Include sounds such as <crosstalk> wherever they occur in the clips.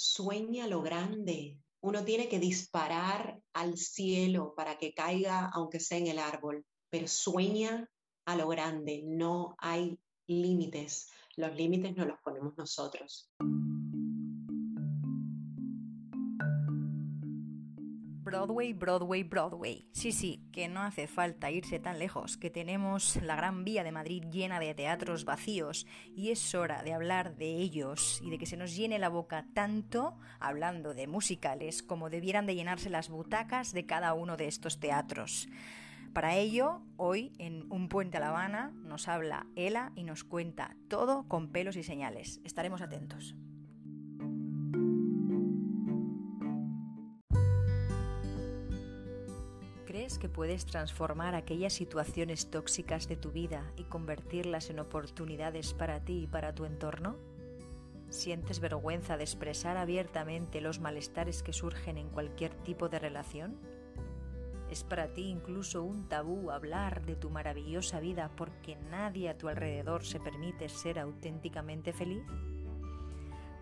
sueña lo grande. Uno tiene que disparar al cielo para que caiga, aunque sea en el árbol, pero sueña a lo grande. No hay límites. Los límites no los ponemos nosotros. Broadway, Broadway, Broadway. Sí, sí, que no hace falta irse tan lejos, que tenemos la Gran Vía de Madrid llena de teatros vacíos y es hora de hablar de ellos y de que se nos llene la boca tanto hablando de musicales como debieran de llenarse las butacas de cada uno de estos teatros. Para ello, hoy en Un Puente a La Habana nos habla Ela y nos cuenta todo con pelos y señales. Estaremos atentos. Que puedes transformar aquellas situaciones tóxicas de tu vida y convertirlas en oportunidades para ti y para tu entorno? ¿Sientes vergüenza de expresar abiertamente los malestares que surgen en cualquier tipo de relación? ¿Es para ti incluso un tabú hablar de tu maravillosa vida porque nadie a tu alrededor se permite ser auténticamente feliz?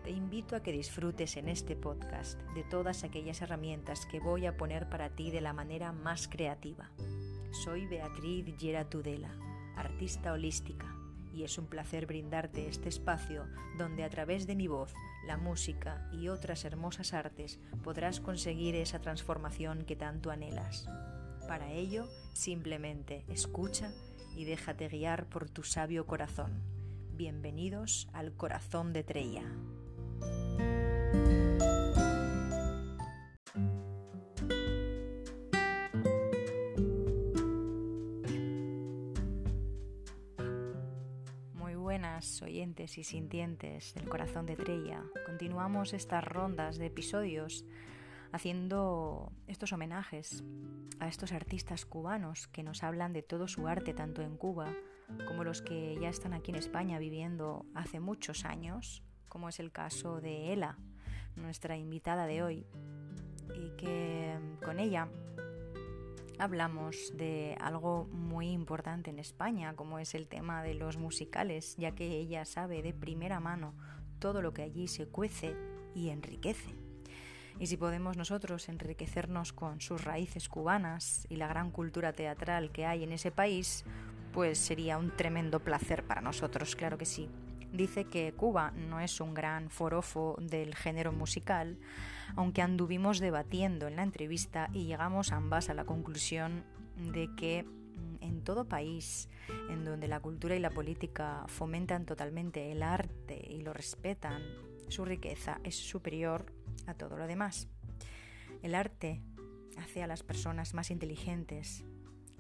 Te invito a que disfrutes en este podcast de todas aquellas herramientas que voy a poner para ti de la manera más creativa. Soy Beatriz Gera Tudela, artista holística, y es un placer brindarte este espacio donde a través de mi voz, la música y otras hermosas artes podrás conseguir esa transformación que tanto anhelas. Para ello, simplemente escucha y déjate guiar por tu sabio corazón. Bienvenidos al corazón de Treya. Muy buenas oyentes y sintientes del corazón de Trella. Continuamos estas rondas de episodios haciendo estos homenajes a estos artistas cubanos que nos hablan de todo su arte tanto en Cuba como los que ya están aquí en España viviendo hace muchos años como es el caso de Ela, nuestra invitada de hoy, y que con ella hablamos de algo muy importante en España, como es el tema de los musicales, ya que ella sabe de primera mano todo lo que allí se cuece y enriquece. Y si podemos nosotros enriquecernos con sus raíces cubanas y la gran cultura teatral que hay en ese país, pues sería un tremendo placer para nosotros, claro que sí dice que Cuba no es un gran forofo del género musical, aunque anduvimos debatiendo en la entrevista y llegamos ambas a la conclusión de que mm, en todo país en donde la cultura y la política fomentan totalmente el arte y lo respetan, su riqueza es superior a todo lo demás. El arte hace a las personas más inteligentes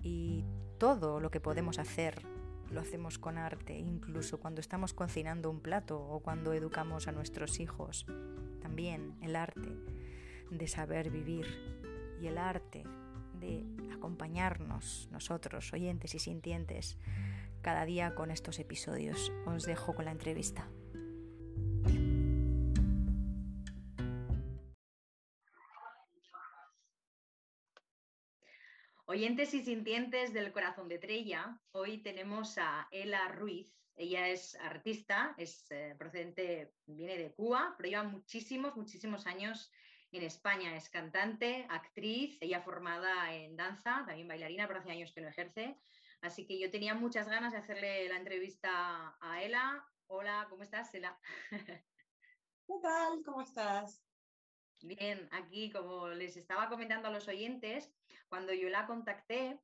y todo lo que podemos hacer lo hacemos con arte, incluso cuando estamos cocinando un plato o cuando educamos a nuestros hijos. También el arte de saber vivir y el arte de acompañarnos nosotros, oyentes y sintientes, cada día con estos episodios. Os dejo con la entrevista. Oyentes y sintientes del corazón de Trella, hoy tenemos a Ela Ruiz. Ella es artista, es eh, procedente, viene de Cuba, pero lleva muchísimos, muchísimos años en España. Es cantante, actriz, ella formada en danza, también bailarina, pero hace años que no ejerce. Así que yo tenía muchas ganas de hacerle la entrevista a Ela. Hola, ¿cómo estás, Ela? ¿Qué tal? ¿Cómo estás? Bien, aquí como les estaba comentando a los oyentes, cuando yo la contacté,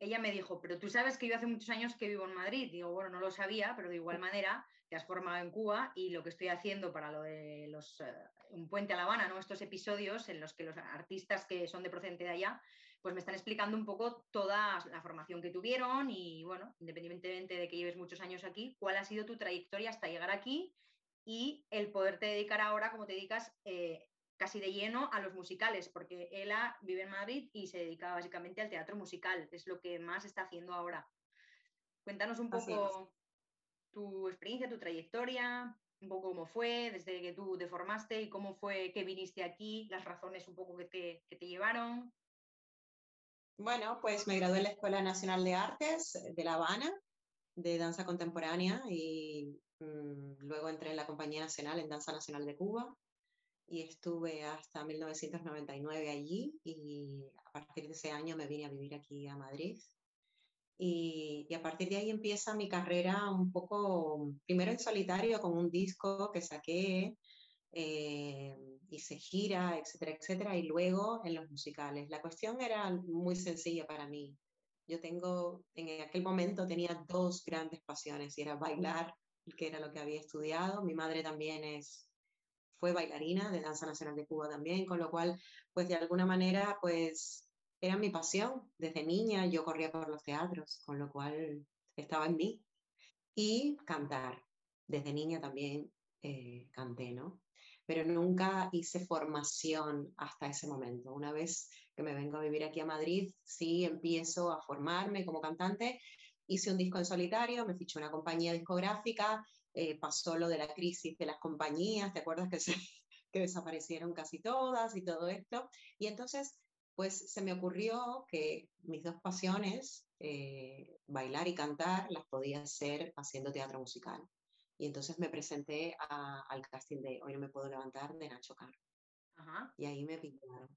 ella me dijo, pero tú sabes que yo hace muchos años que vivo en Madrid. Digo, bueno, no lo sabía, pero de igual manera te has formado en Cuba y lo que estoy haciendo para lo de los eh, Un Puente a La Habana, ¿no? estos episodios en los que los artistas que son de procedente de allá, pues me están explicando un poco toda la formación que tuvieron y, bueno, independientemente de que lleves muchos años aquí, cuál ha sido tu trayectoria hasta llegar aquí y el poderte dedicar ahora, como te dedicas, eh, casi de lleno a los musicales, porque ella vive en Madrid y se dedica básicamente al teatro musical, es lo que más está haciendo ahora. Cuéntanos un poco tu experiencia, tu trayectoria, un poco cómo fue desde que tú te formaste y cómo fue que viniste aquí, las razones un poco que te, que te llevaron. Bueno, pues me gradué en la Escuela Nacional de Artes de La Habana, de danza contemporánea, y mm, luego entré en la Compañía Nacional en Danza Nacional de Cuba y estuve hasta 1999 allí y a partir de ese año me vine a vivir aquí a Madrid. Y, y, a partir de ahí empieza mi carrera un poco, primero en solitario con un disco que saqué, eh, hice gira, etcétera, etcétera, y luego en los musicales. La cuestión era muy sencilla para mí. Yo tengo, en aquel momento tenía dos grandes pasiones y era bailar, que era lo que había estudiado. Mi madre también es fue bailarina de Danza Nacional de Cuba también, con lo cual, pues de alguna manera, pues era mi pasión. Desde niña yo corría por los teatros, con lo cual estaba en mí. Y cantar. Desde niña también eh, canté, ¿no? Pero nunca hice formación hasta ese momento. Una vez que me vengo a vivir aquí a Madrid, sí empiezo a formarme como cantante. Hice un disco en solitario, me fiché una compañía discográfica, eh, pasó lo de la crisis de las compañías, ¿te acuerdas que, se, <laughs> que desaparecieron casi todas y todo esto? Y entonces, pues se me ocurrió que mis dos pasiones, eh, bailar y cantar, las podía hacer haciendo teatro musical. Y entonces me presenté al casting de Hoy no me puedo levantar de Nacho Caro. Y ahí me pillaron.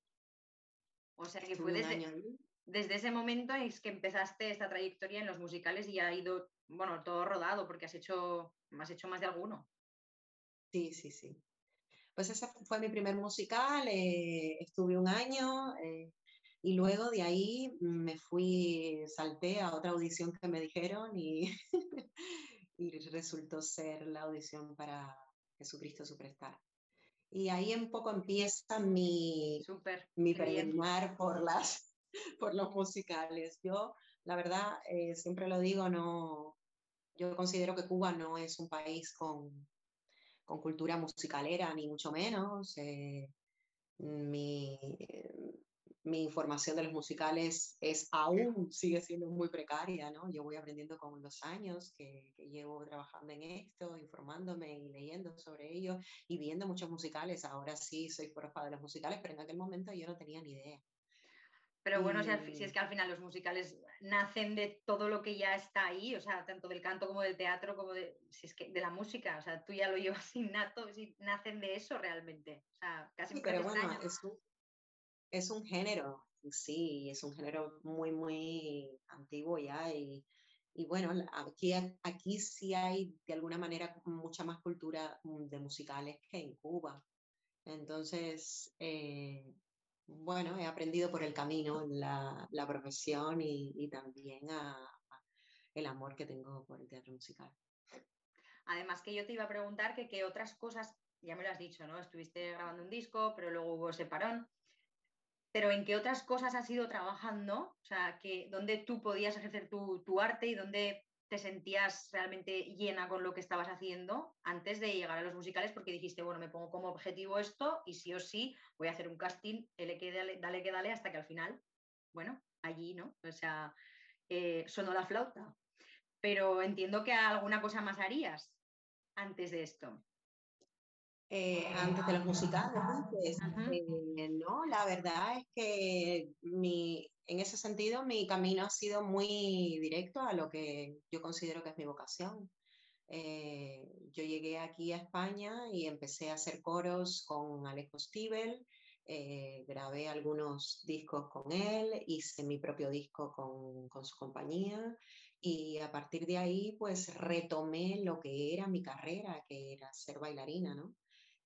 O sea que fue desde, desde, ese momento es que empezaste esta trayectoria en los musicales y ha ido, bueno, todo rodado porque has hecho has hecho más de alguno. Sí, sí, sí. Pues ese fue mi primer musical, eh, estuve un año eh, y luego de ahí me fui, salté a otra audición que me dijeron y, <laughs> y resultó ser la audición para Jesucristo Superstar. Y ahí un poco empieza mi, Super, mi peregrinar por, las, <laughs> por los musicales. Yo, la verdad, eh, siempre lo digo, no, yo considero que Cuba no es un país con, con cultura musicalera, ni mucho menos. Eh, mi, mi, información de los musicales es aún, sigue siendo muy precaria, ¿no? Yo voy aprendiendo con los años que, que, llevo trabajando en esto, informándome y leyendo sobre ello y viendo muchos musicales. Ahora sí soy profa de los musicales, pero en aquel momento yo no tenía ni idea. Pero bueno, si, es que al final los musicales nacen de todo lo que ya está ahí, o sea, tanto del canto como del teatro, como de, si es que de la música, o sea, tú ya lo <laughs> llevas innato, si nacen de eso realmente. O sea, casi sí, pero bueno, es un, es un género, sí, es un género muy, muy antiguo ya y, y bueno, aquí, aquí sí hay de alguna manera mucha más cultura mm, de musicales que en Cuba. Entonces, eh, bueno, he aprendido por el camino la, la profesión y, también el amor que tengo por el teatro musical. Además que yo te iba a preguntar que qué otras cosas, ya me lo has dicho, ¿no? Estuviste grabando un disco, pero luego hubo ese parón. Pero ¿en qué otras cosas has ido trabajando? O sea, que, ¿dónde tú podías ejercer tu, tu arte y dónde te sentías realmente llena con lo que estabas haciendo antes de llegar a los musicales porque dijiste, bueno, me pongo como objetivo esto y sí o sí voy a hacer un casting, dale que dale, dale que dale hasta que al final, bueno, allí, ¿no? O sea, eh, sonó la flauta. Pero entiendo que alguna cosa más harías antes de esto. Eh, antes de los musicales, eh, no, la verdad es que mi, en ese sentido mi camino ha sido muy directo a lo que yo considero que es mi vocación. Eh, yo llegué aquí a España y empecé a hacer coros con Alejo Stivel, grabé algunos discos con él, hice mi propio disco con, con su compañía y a partir de ahí pues retomé lo que era mi carrera, que era ser bailarina, ¿no?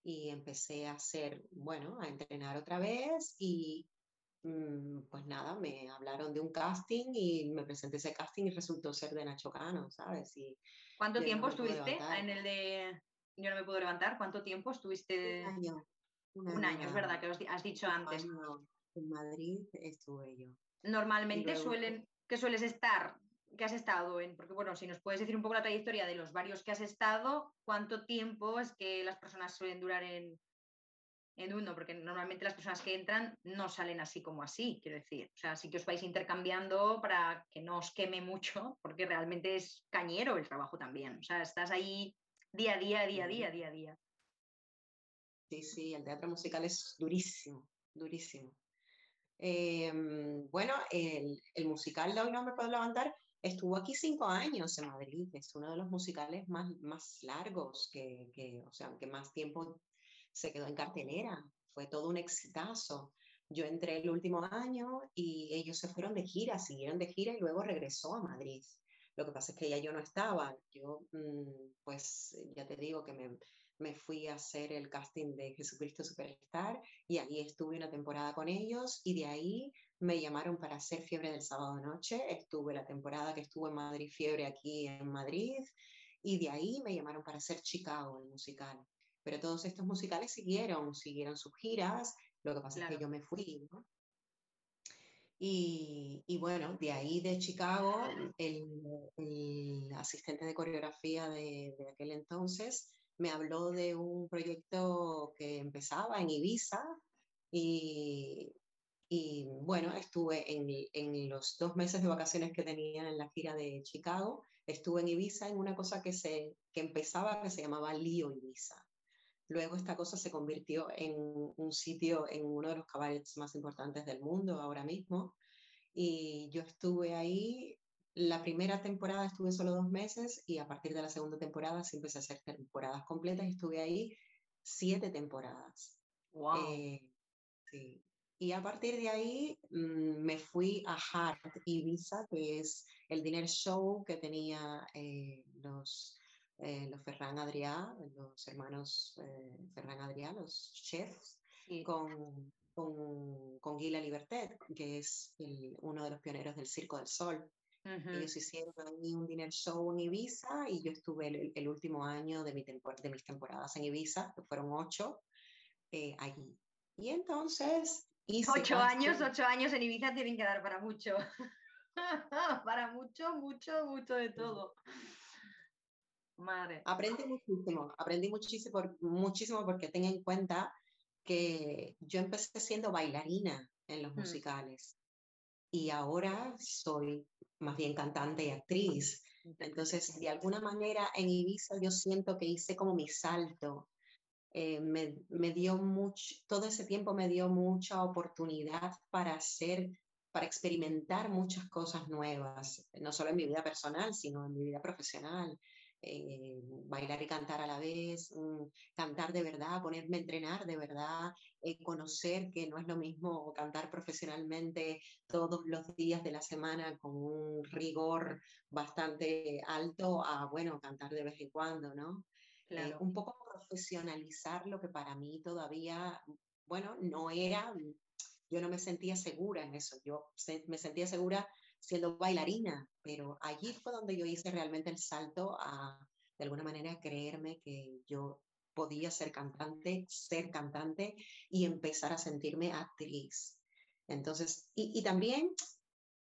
Y empecé a hacer, bueno, a entrenar otra vez y mm, pues nada, me hablaron de un casting y me presenté ese casting y resultó ser de Nacho Cano, ¿sabes? Y ¿Cuánto tiempo estuviste en el de Yo no me puedo levantar? ¿Cuánto tiempo estuviste? Un año. Un año, es verdad, que has dicho antes. en Madrid estuve yo. Normalmente suelen, ¿qué sueles estar? Que has estado en, porque bueno, si nos puedes decir un poco la trayectoria de los varios que has estado, ¿cuánto tiempo es que las personas suelen durar en, en uno? Porque normalmente las personas que entran no salen así como así, quiero decir. O sea, sí que os vais intercambiando para que no os queme mucho, porque realmente es cañero el trabajo también. O sea, estás ahí día a día, día a día, día a día. Sí, sí, el teatro musical es durísimo, durísimo. Em, bueno, el, el, musical de hoy no me puedo levantar Estuvo aquí cinco años en Madrid, es uno de los musicales más, más largos, que, que, o sea, que más tiempo se quedó en cartelera, fue todo un exitazo. Yo entré el último año y ellos se fueron de gira, siguieron de gira y luego regresó a Madrid. Lo que pasa es que ya yo no estaba. Yo, mm, pues, ya te digo que me, me fui a hacer el casting de Jesucristo Superstar y ahí estuve una temporada con ellos y de ahí me llamaron para hacer Fiebre del Sábado Noche. Estuve la temporada que estuve en Madrid Fiebre aquí en Madrid y de ahí me llamaron para hacer Chicago, el musical. Pero todos estos musicales siguieron, siguieron sus giras, lo que pasa es que yo me fui, ¿no? Y, y, bueno, de ahí de Chicago, el, el asistente de coreografía de, de, aquel entonces me habló de un proyecto que empezaba en Ibiza y, bueno, estuve en, en, los dos meses de vacaciones que tenía en la gira de Chicago, estuve en Ibiza en una cosa que, se, que empezaba que se llamaba Lío Ibiza. Luego esta cosa se convirtió en un sitio, en uno de los cabarets más importantes del mundo ahora mismo. Y yo estuve ahí, la primera temporada estuve solo dos meses y a partir de la segunda temporada sí empecé a hacer temporadas completas y estuve ahí siete temporadas. Wow. Eh, sí. Y a partir de ahí mmm, me fui a Heart Ibiza, que es el dinner show que tenía eh, los eh, los Ferran Adrià, los hermanos eh, Ferran Adrià, los chefs, sí. con, con, con Guy que es el, uno de los pioneros del Circo del Sol. Uh -huh. Ellos hicieron ahí un dinner show en Ibiza y yo estuve el, el último año de, mi de, mis temporadas en Ibiza, que fueron ocho, eh, allí. Y entonces... Hice ocho años, ocho años en Ibiza tienen que dar para mucho. <laughs> para mucho, mucho, mucho de todo. Madre. Aprendí muchísimo, aprendí muchísimo, muchísimo porque ten en cuenta que yo empecé siendo bailarina en los mm. musicales y ahora soy más bien cantante y actriz. Entonces, de alguna manera en Ibiza yo siento que hice como mi salto. Eh, me, me, dio mucho, todo ese tiempo me dio mucha oportunidad para hacer, para experimentar muchas cosas nuevas, no solo en mi vida personal, sino en mi vida profesional eh, bailar y cantar a la vez, um, cantar de verdad, ponerme a entrenar de verdad, eh, conocer que no es lo mismo cantar profesionalmente todos los días de la semana con un rigor bastante alto a, bueno, cantar de vez en cuando, ¿no? Eh, claro. un poco profesionalizar lo que para mí todavía, bueno, no era, yo no me sentía segura en eso, yo me sentía segura siendo bailarina, pero allí fue donde yo hice realmente el salto a, de alguna manera, creerme que yo podía ser cantante, ser cantante y empezar a sentirme actriz. Entonces, y, y también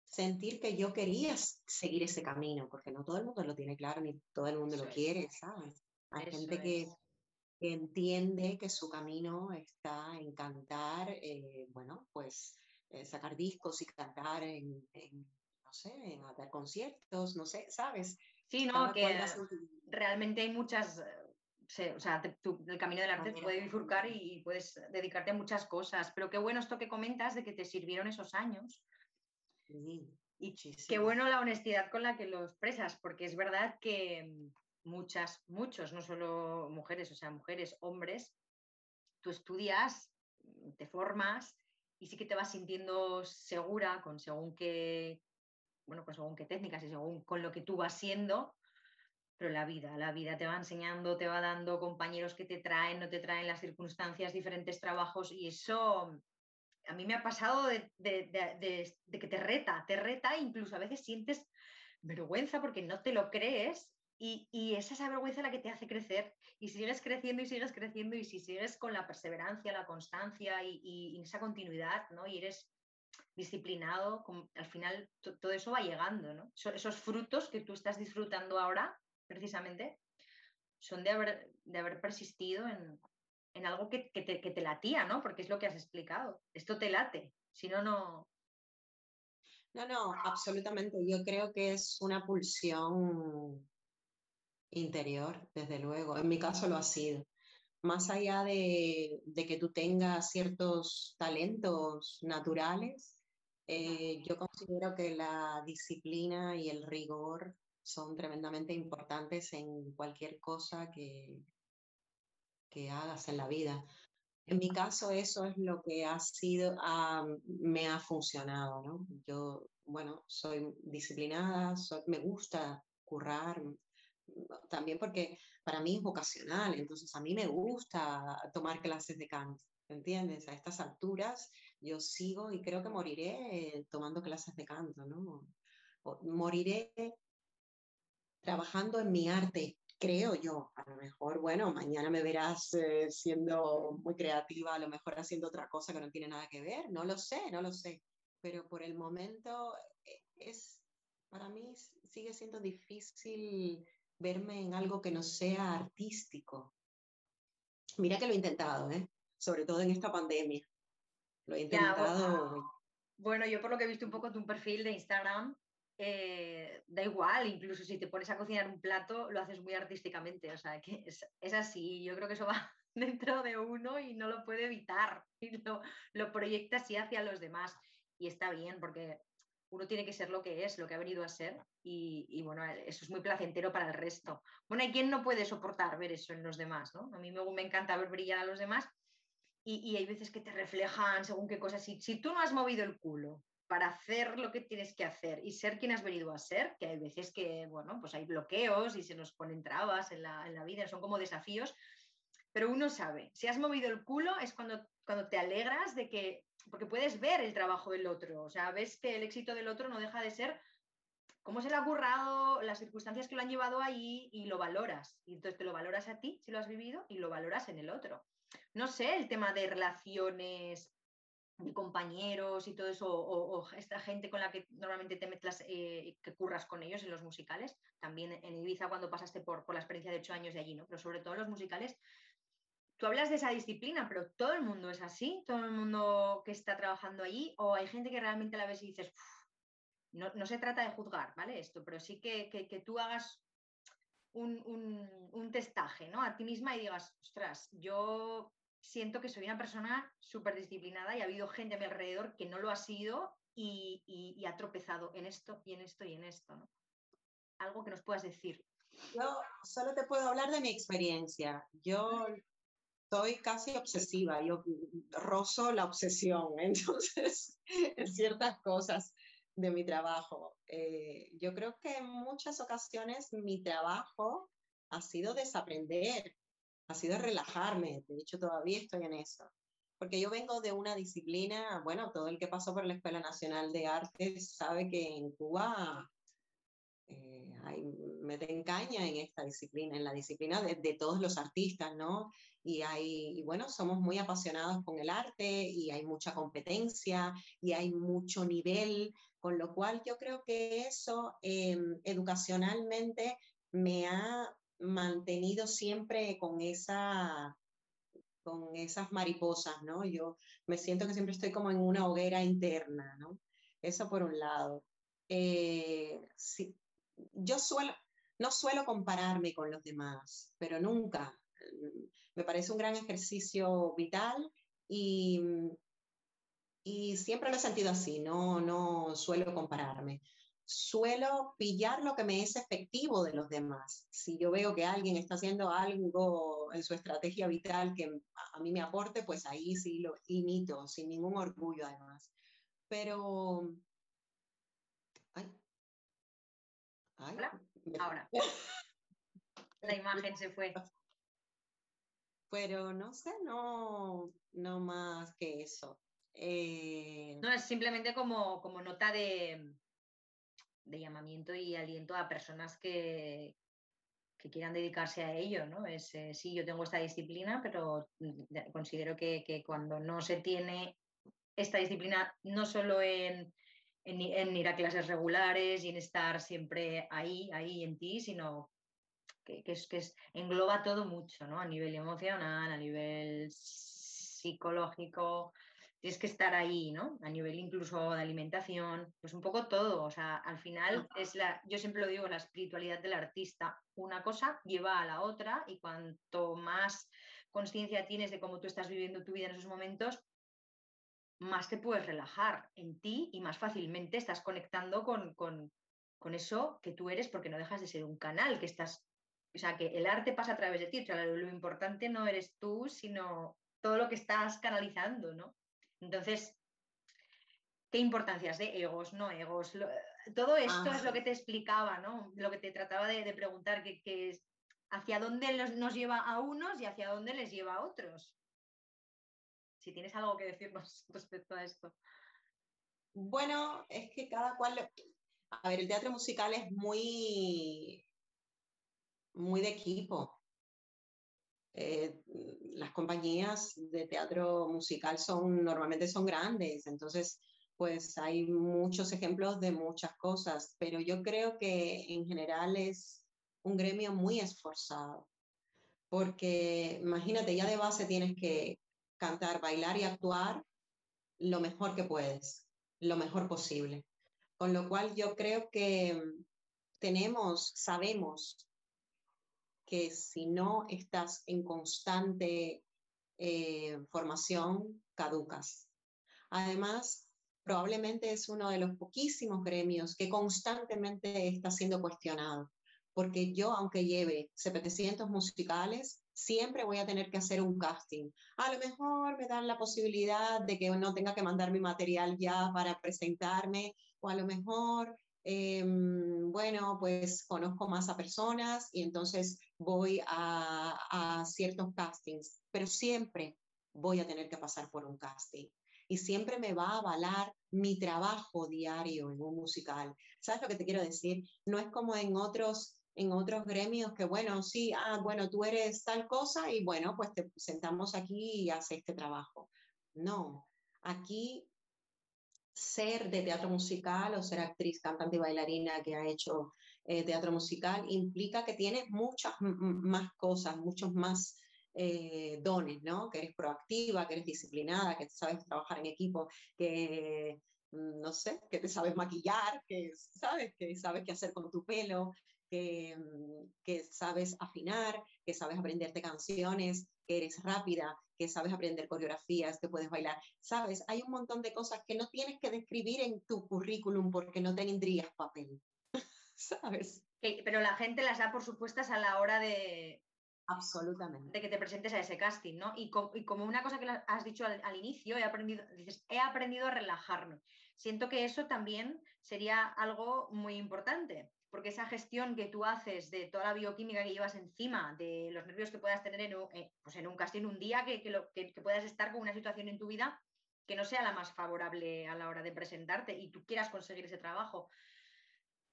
sentir que yo quería seguir ese camino, porque no todo el mundo lo tiene claro ni todo el mundo Eso lo es. quiere, ¿sabes? Hay Eso gente que, que, entiende que su camino está en cantar, eh, bueno, pues eh, sacar discos y cantar en, en no sé, en hacer conciertos, no sé, ¿sabes? Sí, no, que realmente hay muchas, eh, o sea, el camino del arte te puede bifurcar y puedes dedicarte a muchas cosas, pero qué bueno esto que comentas de que te sirvieron esos años. Sí, y qué bueno la honestidad con la que lo expresas, porque es verdad que muchas, muchos, no solo mujeres, o sea, mujeres, hombres, tú estudias, te formas y sí que te vas sintiendo segura con según qué, bueno, pues según qué técnicas y según con lo que tú vas siendo, pero la vida, la vida te va enseñando, te va dando compañeros que te traen, no te traen las circunstancias, diferentes trabajos y eso a mí me ha pasado de, que te reta, te reta, incluso a veces sientes vergüenza porque no te lo crees y, es esa vergüenza la que te hace crecer y sigues creciendo y sigues creciendo y si sigues con la perseverancia, la constancia y, y, y esa continuidad, ¿no? Y eres disciplinado, al final todo eso va llegando, ¿no? Esos frutos que tú estás disfrutando ahora, precisamente, son de haber, de haber persistido en, en algo que, que, te, que, latía, ¿no? Porque es lo que has explicado. Esto te late, si no, no. No, no, absolutamente. Yo creo que es una pulsión interior, desde luego. En mi caso lo ha sido más allá de, de, que tú tengas ciertos talentos naturales, eh, yo considero que la disciplina y el rigor son tremendamente importantes en cualquier cosa que, que hagas en la vida. En mi caso, eso es lo que ha sido, me ha funcionado, ¿no? Yo, bueno, soy disciplinada, me gusta currar, también porque para mí es vocacional, entonces a mí me gusta tomar clases de canto, ¿entiendes? A estas alturas yo sigo y creo que moriré tomando clases de canto, ¿no? moriré trabajando en mi arte, creo yo. A lo mejor, bueno, mañana me verás eh, siendo muy creativa, a lo mejor haciendo otra cosa que no tiene nada que ver, no lo sé, no lo sé. Pero por el momento eh, es, para mí sigue siendo difícil verme en algo que no sea artístico. Mira que lo he intentado, ¿eh? sobre todo en esta pandemia. Lo he intentado. bueno, yo por lo que he visto un poco tu perfil de Instagram, eh, da igual, incluso si te pones a cocinar un plato, lo haces muy artísticamente, o sea, que es, es así, yo creo que eso va <laughs> dentro de uno y no lo puede evitar, <laughs> y lo, lo proyecta así hacia los demás, y está bien, porque uno tiene que ser lo que es, lo que ha venido a ser, y, y, bueno, eso es muy placentero para el resto. Bueno, hay quien no puede soportar ver eso en los demás, ¿no? A mí me, me encanta ver brillar a los demás, y, hay veces que te reflejan según qué cosas. Si, si tú no has movido el culo para hacer lo que tienes que hacer y ser quien has venido a ser, que hay veces que, bueno, pues hay bloqueos y se nos ponen trabas en la, en la vida, son como desafíos, pero uno sabe, si has movido el culo es cuando, cuando te alegras de que, porque puedes ver el trabajo del otro, o sea, ves que el éxito del otro no deja de ser cómo se le ha currado, las circunstancias que lo han llevado ahí y lo valoras. Y entonces te lo valoras a ti si lo has vivido y lo valoras en el otro. No sé, el tema de relaciones de compañeros y todo eso, o, esta gente con la que normalmente te metes, eh, que curras con ellos en los musicales, también en Ibiza cuando pasaste por, por la experiencia de ocho años de allí, ¿no? Pero sobre todo en los musicales, tú hablas de esa disciplina, pero todo el mundo es así, todo el mundo que está trabajando allí, o hay gente que realmente la ves y dices, no, no, se trata de juzgar, ¿vale? Esto, pero sí que, que tú hagas un, un, un, testaje, ¿no? A ti misma y digas, ostras, yo siento que soy una persona súper disciplinada y ha habido gente a mi alrededor que no lo ha sido y, y, ha tropezado en esto y en esto y en esto. ¿no? Algo que nos puedas decir. Yo solo te puedo hablar de mi experiencia. Yo soy casi obsesiva, yo rozo la obsesión, <laughs> entonces, en ciertas cosas de mi trabajo. Eh, yo creo que en muchas ocasiones mi trabajo ha sido desaprender ha sido relajarme, de hecho todavía estoy en eso, porque yo vengo de una disciplina, bueno, todo el que pasó por la Escuela Nacional de Artes sabe que en Cuba eh, hay, meten caña en esta disciplina, en la disciplina de, de todos los artistas, ¿no? Y, hay, y bueno, somos muy apasionados con el arte y hay mucha competencia y hay mucho nivel, con lo cual yo creo que eso eh, educacionalmente me ha mantenido siempre con esa con esas mariposas, ¿no? Yo me siento que siempre estoy como en una hoguera interna, ¿no? Eso por un lado. Eh, sí, yo suelo, no suelo compararme con los demás, pero nunca. Me parece un gran ejercicio vital y, y siempre lo he sentido así, no, no suelo compararme suelo pillar lo que me es efectivo de los demás. Si yo veo que alguien está haciendo algo en su estrategia vital que a mí me aporte, pues ahí sí lo imito, sin ningún orgullo además. Pero... Ay. Ay. Ahora. <laughs> La imagen se fue. Pero no sé, no, no más que eso. Eh, no, es simplemente como, como nota de, de llamamiento y aliento a personas que, que quieran dedicarse a ello, ¿no? Es, eh, sí, yo tengo esta disciplina, pero considero que, que, cuando no se tiene esta disciplina, no solo en, en, en, ir a clases regulares y en estar siempre ahí, ahí en ti, sino que, que, es, que es, engloba todo mucho, ¿no? A nivel emocional, a nivel psicológico, tienes que estar ahí, ¿no? A nivel incluso de alimentación, pues un poco todo. O sea, al final es la, yo siempre lo digo, la espiritualidad del artista. Una cosa lleva a la otra y cuanto más conciencia tienes de cómo tú estás viviendo tu vida en esos momentos, más te puedes relajar en ti y más fácilmente estás conectando con, con, con eso que tú eres porque no dejas de ser un canal que estás O sea, que el arte pasa a través de ti. O sea, lo, importante no eres tú, sino todo lo que estás canalizando, ¿no? Entonces, ¿qué importancias de egos, no egos? todo esto es lo ah. que te explicaba, ¿no? Lo que te trataba de, preguntar, que, que, hacia dónde nos lleva a unos y hacia dónde les lleva a otros. Si tienes algo que decirnos <laughs> respecto a esto. Bueno, es que cada cual, a ver, el teatro musical es muy, muy de equipo. Eh, las compañías de teatro musical son normalmente son grandes, entonces pues hay muchos ejemplos de muchas cosas, pero yo creo que en general es un gremio muy esforzado, porque imagínate, ya de base tienes que cantar, bailar y actuar lo mejor que puedes, lo mejor posible. Con lo cual yo creo que tenemos, sabemos que si no estás en constante eh, formación, caducas. Además, probablemente es uno de los poquísimos gremios que constantemente está siendo cuestionado, porque yo, aunque lleve 700 musicales, siempre voy a tener que hacer un casting. A lo mejor me dan la posibilidad de que no tenga que mandar mi material ya para presentarme, o a lo mejor, em, bueno, pues conozco más a personas y entonces voy a, ciertos castings, pero siempre voy a tener que pasar por un casting y siempre me va a avalar mi trabajo diario en un musical. ¿Sabes lo que te quiero decir? No es como en otros en otros gremios que, bueno, sí, ah, bueno, tú eres tal cosa y bueno, pues te sentamos aquí y haces este trabajo. No, aquí ser de teatro musical o ser actriz, cantante y bailarina que ha hecho eh, teatro musical implica que tienes muchas más cosas, muchos más eh, dones, ¿no? Que eres proactiva, que eres disciplinada, que sabes trabajar en equipo, que mm, no sé, que te sabes maquillar, que sabes, que sabes qué hacer con tu pelo, que, mm, que sabes afinar, que sabes aprenderte canciones, que eres rápida, que sabes aprender coreografías, que puedes bailar. Sabes, hay un montón de cosas que no tienes que describir en tu currículum porque no tendrías papel. <laughs> ¿Sabes? Pero la gente las da por supuestas a la hora de, Absolutamente. De que te presentes a ese casting, ¿no? Y, como una cosa que has dicho al, inicio, he aprendido, dices, he aprendido a relajarme. Siento que eso también sería algo muy importante, porque esa gestión que tú haces de toda la bioquímica que llevas encima, de los nervios que puedas tener en un, eh, pues en un casting un día, que, que, que puedas estar con una situación en tu vida que no sea la más favorable a la hora de presentarte y tú quieras conseguir ese trabajo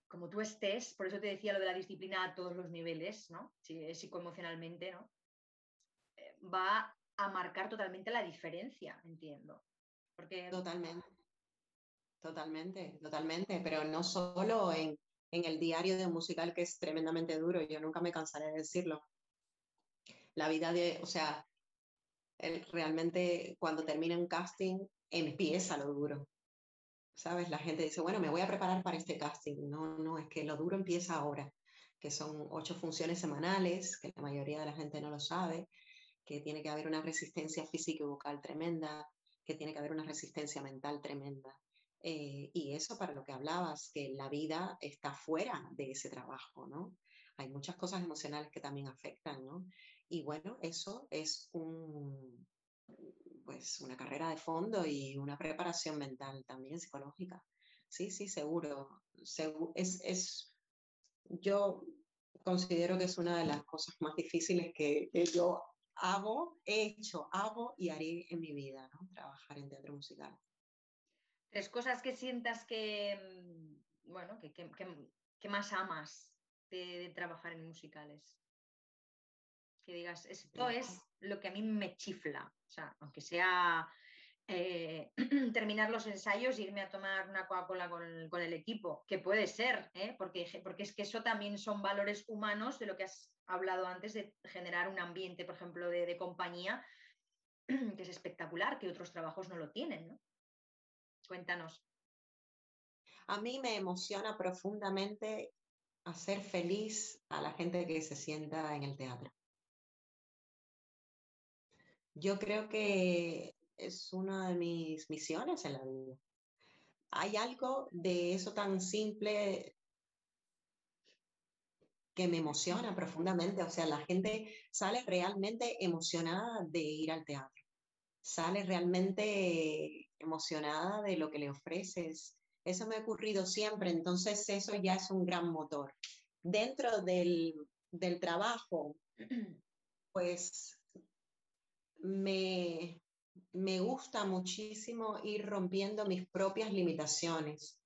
como tú estés, por eso te decía lo de la disciplina a todos los niveles, ¿no? psicoemocionalmente, ¿no? Eh, va a marcar totalmente la diferencia, entiendo. Porque... Totalmente. Totalmente, totalmente, pero no solo en, en el diario de un musical que es tremendamente duro, yo nunca me cansaré de decirlo. La vida de, o sea, realmente cuando termina un casting empieza lo duro. ¿sabes? La gente dice, bueno, me voy a preparar para este casting. No, no, es que lo duro empieza ahora, que son ocho funciones semanales, que la mayoría de la gente no lo sabe, que tiene que haber una resistencia física y vocal tremenda, que tiene que haber una resistencia mental tremenda. Eh, y eso para lo que hablabas, que la vida está fuera de ese trabajo, ¿no? Hay muchas cosas emocionales que también afectan, ¿no? Y bueno, eso es un, pues una carrera de fondo y una preparación mental también psicológica. Sí, sí, seguro. es, es, yo considero que es una de las cosas más difíciles que, yo hago, he hecho, hago y haré en mi vida, ¿no? Trabajar en teatro musical. Tres cosas que sientas que, mm, bueno, que, que, más amas de, trabajar en musicales. Que digas, esto es lo que a mí me chifla. O sea, aunque sea eh, <clears throat> terminar los ensayos e irme a tomar una Coca-Cola con, el equipo, que puede ser, ¿eh? porque, porque es que eso también son valores humanos de lo que has hablado antes de generar un ambiente, por ejemplo, de, compañía, <clears throat> que es espectacular, que otros trabajos no lo tienen. ¿no? Cuéntanos. A mí me emociona profundamente hacer feliz a la gente que se sienta en el teatro. Yo creo que es una de mis misiones en la vida. Hay algo de eso tan simple que me emociona profundamente. O sea, la gente sale realmente emocionada de ir al teatro, sale realmente emocionada de lo que le ofreces. Eso me ha ocurrido siempre, entonces eso ya es un gran motor. Dentro del, del trabajo, <clears throat> pues me, me gusta muchísimo ir rompiendo mis propias limitaciones.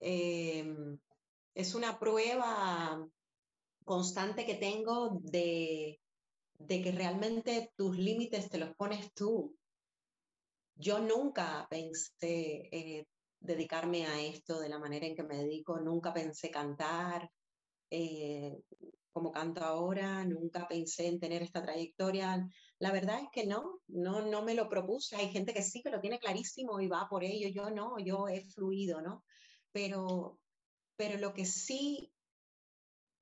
Em, es una prueba constante que tengo de, de que realmente tus límites te los pones tú. Yo nunca pensé eh, dedicarme a esto de la manera en que me dedico, nunca pensé cantar, eh, como canto ahora, nunca pensé en tener esta trayectoria. La verdad es que no, no, no me lo propuse. Hay gente que sí, que lo tiene clarísimo y va por ello. Yo no, yo he fluido, ¿no? Pero, pero lo que sí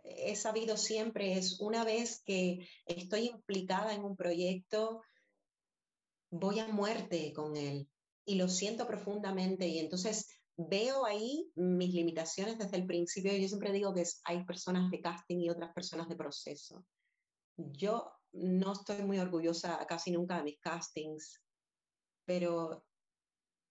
he sabido siempre es una vez que estoy implicada en un proyecto, voy a muerte con él y lo siento profundamente y entonces veo ahí mis limitaciones desde el principio. Yo siempre digo que hay personas de casting y otras personas de proceso. Yo no estoy muy orgullosa casi nunca de mis castings, pero,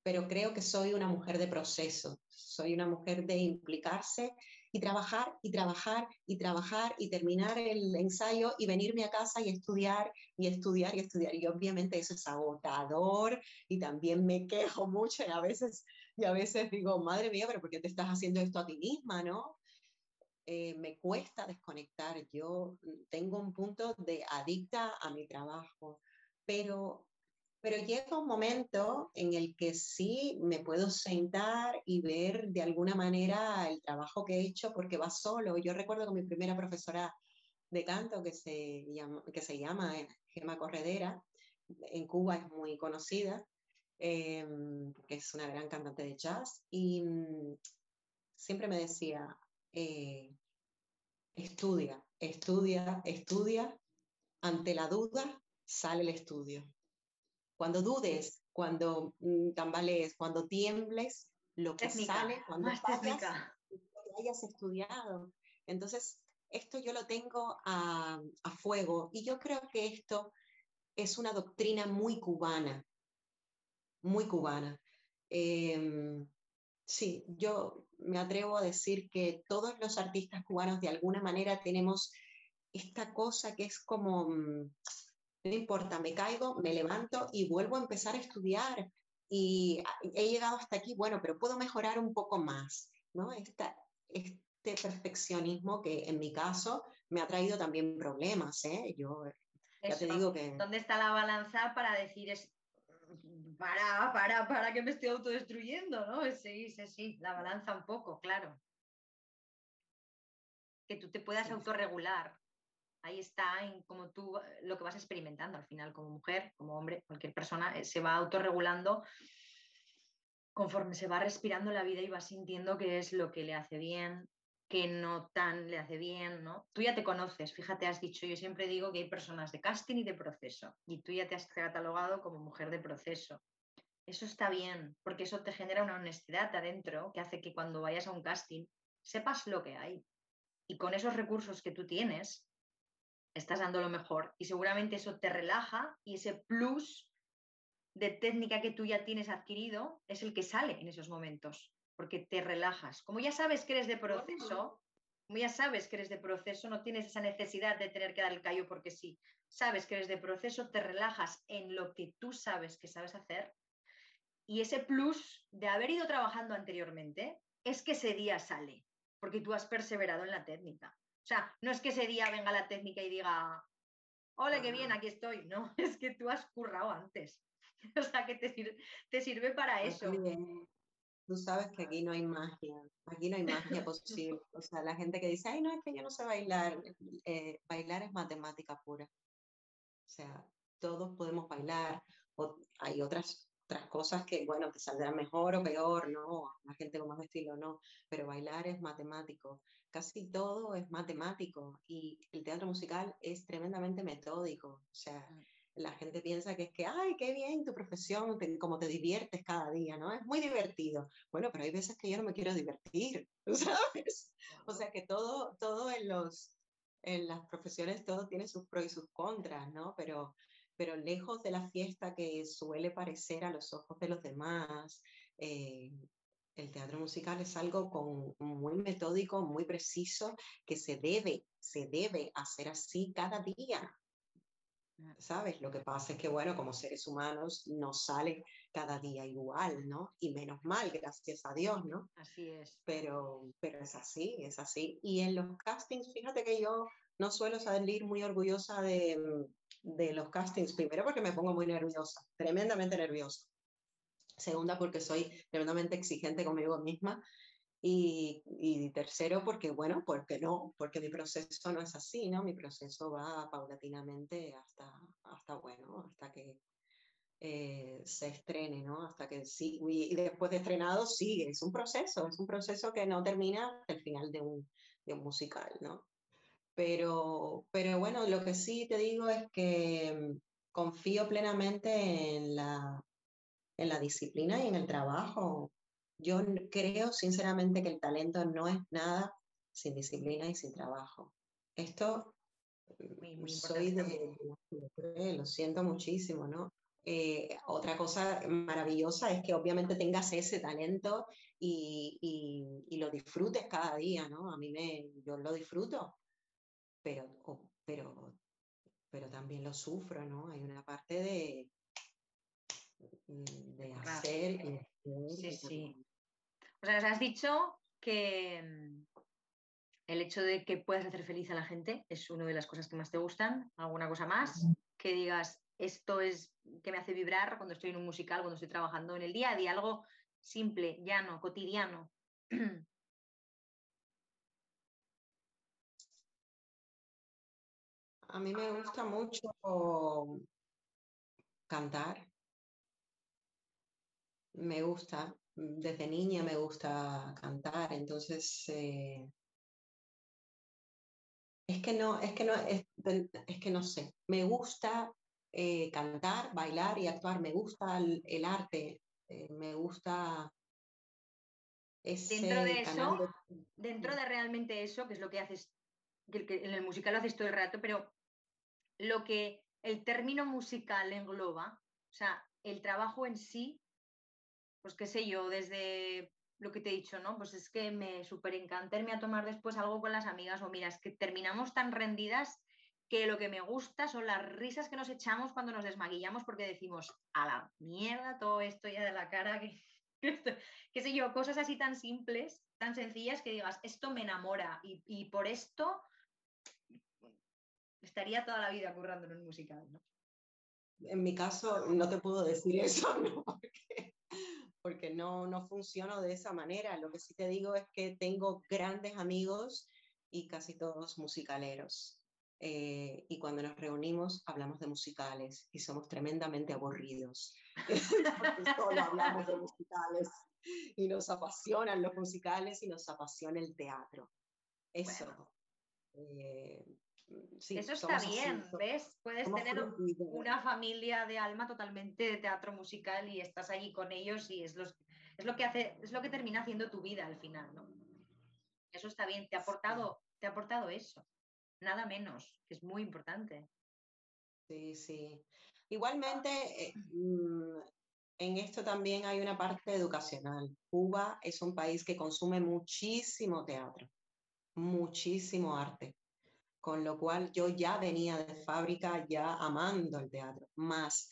pero creo que soy una mujer de proceso, soy una mujer de implicarse y trabajar y trabajar y trabajar y terminar el ensayo y venirme a casa y estudiar y estudiar y estudiar. Y obviamente eso es agotador y también me quejo mucho y a veces, y a veces digo, madre mía, pero ¿por qué te estás haciendo esto a ti misma, no? Eh, me cuesta desconectar. Yo tengo un punto de adicta a mi trabajo, pero pero llega un momento en el que sí me puedo sentar y ver de alguna manera el trabajo que he hecho porque va solo. Yo recuerdo que mi primera profesora de canto, que se llama, que se llama Gema Corredera, en Cuba es muy conocida, que es una gran cantante de jazz, y mm, siempre me decía, eh, estudia, estudia, estudia, ante la duda sale el estudio. Cuando dudes, cuando mm, tambalees, cuando tiembles, lo que sale cuando hayas estudiado. Entonces, esto yo lo tengo a, fuego y yo creo que esto es una doctrina muy cubana, muy cubana. Em, sí, yo me atrevo a decir que todos los artistas cubanos de alguna manera tenemos esta cosa que es como, mm, no importa, me caigo, me levanto y vuelvo a empezar a estudiar. Y he llegado hasta aquí, bueno, pero puedo mejorar un poco más, ¿no? Esta, este perfeccionismo que en mi caso me ha traído también problemas, ¿eh? Yo ya te digo que... ¿Dónde está la balanza para decir es... Para, para, para que me estoy autodestruyendo, ¿no? Sí, sí, sí, la balanza un poco, claro. Que tú te puedas autorregular ahí está en como tú eh, lo que vas experimentando al final como mujer, como hombre, cualquier persona eh, se va autorregulando conforme se va respirando la vida y va sintiendo qué es lo que le hace bien, qué no tan le hace bien, ¿no? Tú ya te conoces, fíjate, has dicho, yo siempre digo que hay personas de casting y de proceso, y tú ya te has catalogado como mujer de proceso. Eso está bien, porque eso te genera una honestidad adentro que hace que cuando vayas a un casting sepas lo que hay. Y con esos recursos que tú tienes, estás dando lo mejor y seguramente eso te relaja y ese plus de técnica que tú ya tienes adquirido es el que sale en esos momentos, porque te relajas. Como ya sabes que eres de proceso, como ya sabes que eres de proceso, no tienes esa necesidad de tener que dar el callo porque sí. Sabes que eres de proceso, te relajas en lo que tú sabes que sabes hacer y ese plus de haber ido trabajando anteriormente es que ese día sale, porque tú has perseverado en la técnica. O sea, no es que ese día venga la técnica y diga, ole, qué bien, aquí estoy. No, <laughs> es que tú has currado antes. <laughs> O sea, que te, sirve, te sirve para eso. Tú sabes que aquí no hay magia, aquí no hay magia posible. <laughs> O sea, la gente que dice, ay, no, es que yo no sé bailar, eh, bailar es matemática pura. O sea, todos podemos bailar, o hay otras otras cosas que, bueno, te saldrán mejor o peor, ¿no? La gente con más estilo, no. Pero bailar es matemático. Casi todo es matemático y el teatro musical es tremendamente metódico. O sea, la gente piensa que es que, ay, qué bien tu profesión, como te diviertes cada día, ¿no? Es muy divertido. Bueno, pero hay veces que yo no me quiero divertir, <laughs> ¿sabes? O sea que todo, todo en, los, en las profesiones, todo tiene sus pros y sus contras, ¿no? Pero, pero lejos de la fiesta que suele parecer a los ojos de los demás, eh, el teatro musical es algo con, muy metódico, muy preciso, que se debe, se debe hacer así cada día. ¿Sabes? Lo que pasa es que, bueno, como seres humanos nos sale cada día igual, ¿no? Y menos mal, gracias a Dios, ¿no? Así es. Pero, pero es así, es así. Y en los castings, fíjate que yo no suelo salir muy orgullosa de, de los castings, primero porque me pongo muy nerviosa, tremendamente nerviosa. Segunda, porque soy tremendamente exigente conmigo misma. Y, tercero, porque, bueno, porque no, porque mi proceso no es así, ¿no? Mi proceso va paulatinamente hasta, hasta bueno, hasta que eh, se estrene, ¿no? Hasta que sí, y, después de estrenado sigue, es un proceso, es un proceso que no termina el final de un, de un musical, ¿no? Pero, pero bueno, lo que sí te digo es que confío plenamente en la, en la disciplina y en el trabajo. Yo creo sinceramente que el talento no es nada sin disciplina y sin trabajo. Esto mm, soy de, lo siento muchísimo, ¿no? Eh, otra cosa maravillosa es que obviamente tengas ese talento y, y, lo disfrutes cada día, ¿no? A mí me, yo lo disfruto, pero, pero, pero también lo sufro, ¿no? Hay una parte de, de hacer. sí, sí. O sea, has dicho que mm, el hecho de que puedas hacer feliz a la gente es una de las cosas que más te gustan. ¿Alguna cosa más? Que digas, esto es que me hace vibrar cuando estoy en un musical, cuando estoy trabajando en el día a día, algo simple, llano, cotidiano. <clears throat> A mí me gusta mucho cantar. Me gusta, desde niña me gusta cantar, entonces eh, es que no, es que no, es, que no sé. Me gusta eh, cantar, bailar y actuar. Me gusta el, arte, eh, me gusta dentro de eso, dentro de realmente eso, que es lo que haces, que, en el musical lo haces todo el rato, pero lo que el término musical engloba, o sea, el trabajo en sí, pues qué sé yo, desde lo que te he dicho, ¿no? Pues es que me súper encanta irme a tomar después algo con las amigas o mira, es que terminamos tan rendidas que lo que me gusta son las risas que nos echamos cuando nos desmaquillamos porque decimos, a la mierda todo esto ya de la cara, que, <laughs> qué sé yo, cosas así tan simples, tan sencillas que digas, esto me enamora y, por esto estaría toda la vida currando en un musical, ¿no? En mi caso no te puedo decir eso, <laughs> ¿no? Porque no, no funciono de esa manera. Lo que sí te digo es que tengo grandes amigos y casi todos musicaleros. Eh, y cuando nos reunimos hablamos de musicales y somos tremendamente aburridos. <laughs> solo hablamos de musicales y nos apasionan los musicales y nos apasiona el teatro. Eso. Eh, Eso está bien, ¿ves? Puedes tener una familia de alma totalmente de teatro musical y estás allí con ellos y es, los, es, lo que hace, es lo que termina haciendo tu vida al final, ¿no? Eso está bien, te ha aportado, te ha aportado eso nada menos, que es muy importante. Sí, sí. Igualmente, eh, mm, en esto también hay una parte educacional. Cuba es un país que consume muchísimo teatro, muchísimo arte, con lo cual yo ya venía de fábrica ya amando el teatro, más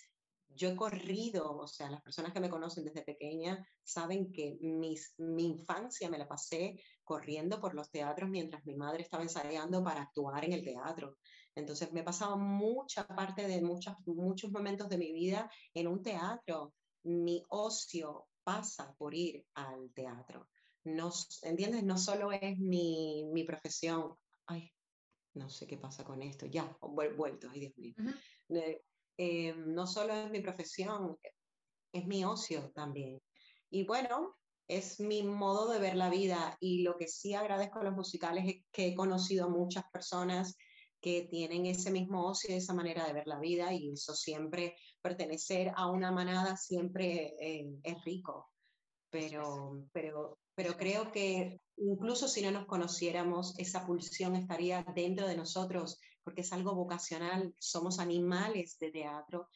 yo he corrido, o sea, las personas que me conocen desde pequeña saben que mis, mi infancia me la pasé corriendo por los teatros mientras mi madre estaba ensayando para actuar en el teatro. Entonces me he pasado mucha parte de muchos, muchos momentos de mi vida en un teatro. Mi ocio pasa por ir al teatro. No, ¿Entiendes? No solo es mi, mi profesión. No sé qué pasa con esto. Ya, vuelto, ay Dios mío. Eh, no solo es mi profesión, es mi ocio también. Y bueno, es mi modo de ver la vida y lo que sí agradezco a los musicales es que he conocido muchas personas que tienen ese mismo ocio, esa manera de ver la vida y eso siempre, pertenecer a una manada siempre eh, es rico. Pero, pero, pero creo que incluso si no nos conociéramos, esa pulsión estaría dentro de nosotros porque es algo vocacional, somos animales de teatro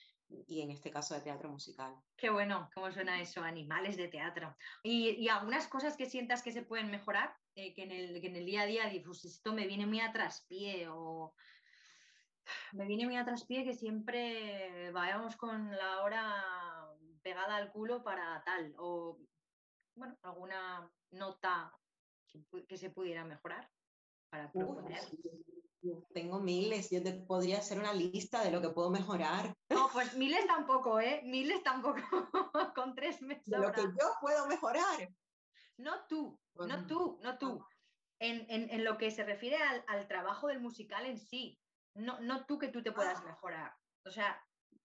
y en este caso de teatro musical. Qué bueno, ¿cómo suena eso? Animales de teatro. ¿Y, algunas cosas que sientas que se pueden mejorar? Eh, que, en el, que, en el, día a día dices, esto me viene muy a traspié o me viene muy a traspié que siempre vayamos con la hora pegada al culo para tal o bueno, alguna nota que, se pudiera mejorar para proponer. Tengo miles, yo te podría hacer una lista de lo que puedo mejorar. No, <laughs> pues miles tampoco, ¿eh? Miles tampoco, <laughs> con tres meses. lo que yo puedo mejorar. No tú, no tú, no tú. En, en, en lo que se refiere al, al, trabajo del musical en sí, no, no tú que tú te puedas ah. mejorar. O sea,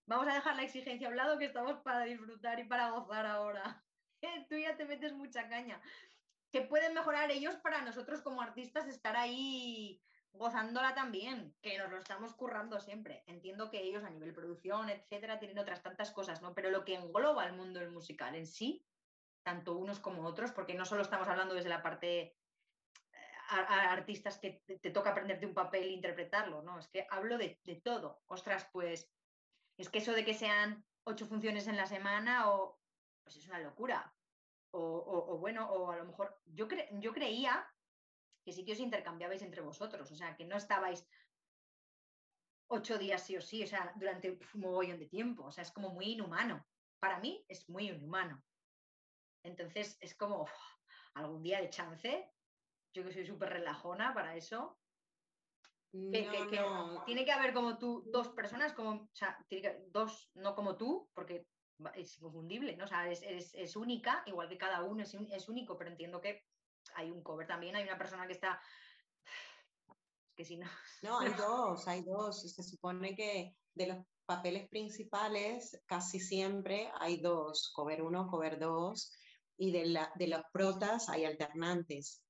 vamos a dejar la exigencia a un lado que estamos para disfrutar y para gozar ahora. <laughs> tú ya te metes mucha caña. Que pueden mejorar ellos para nosotros como artistas estar ahí gozándola también, que nos lo estamos currando siempre. Entiendo que ellos a nivel producción, etcétera, tienen otras tantas cosas, ¿no? Pero lo que engloba el mundo del musical en sí, tanto unos como otros, porque no solo estamos hablando desde la parte eh, artistas que te, toca aprenderte un papel e interpretarlo, ¿no? Es que hablo de, todo. Ostras, pues es que eso de que sean ocho funciones en la semana o pues es una locura. O, bueno, o a lo mejor yo, yo creía que sí que os intercambiabais entre vosotros, o sea, que no estabais ocho días sí o sí, o sea, durante un mogollón de tiempo, o sea, es como muy inhumano. Para mí es muy inhumano. Entonces es como algún día de chance, yo que soy súper relajona para eso. tiene que haber como tú dos personas, como, o sea, dos, no como tú, porque es inconfundible, ¿no? O sea, es, única, igual que cada uno es, es único, pero entiendo que hay un cover también, hay una persona que está... que si no... No, hay <laughs> dos, hay dos. Se supone que de los papeles principales casi siempre hay dos, cover uno, cover dos, y de, la, de los protas hay alternantes.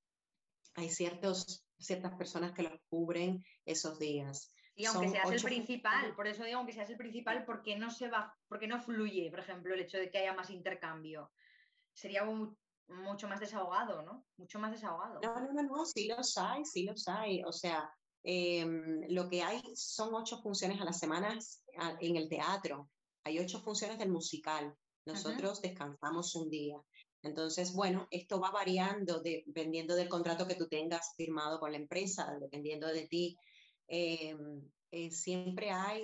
Hay ciertos, ciertas personas que los cubren esos días. Y aunque seas el principal, por eso digo aunque seas el principal, porque no se va, porque no fluye, por ejemplo, el hecho de que haya más intercambio. Sería un, mucho más desahogado, ¿no? Mucho más desahogado. No, no, no, no, sí los hay, sí los hay. O sea, em, lo que hay son ocho funciones a la semana en el teatro. Hay ocho funciones del musical. Nosotros descansamos un día. Entonces, bueno, esto va variando dependiendo del contrato que tú tengas firmado con la empresa, dependiendo de ti. Em, eh, siempre hay,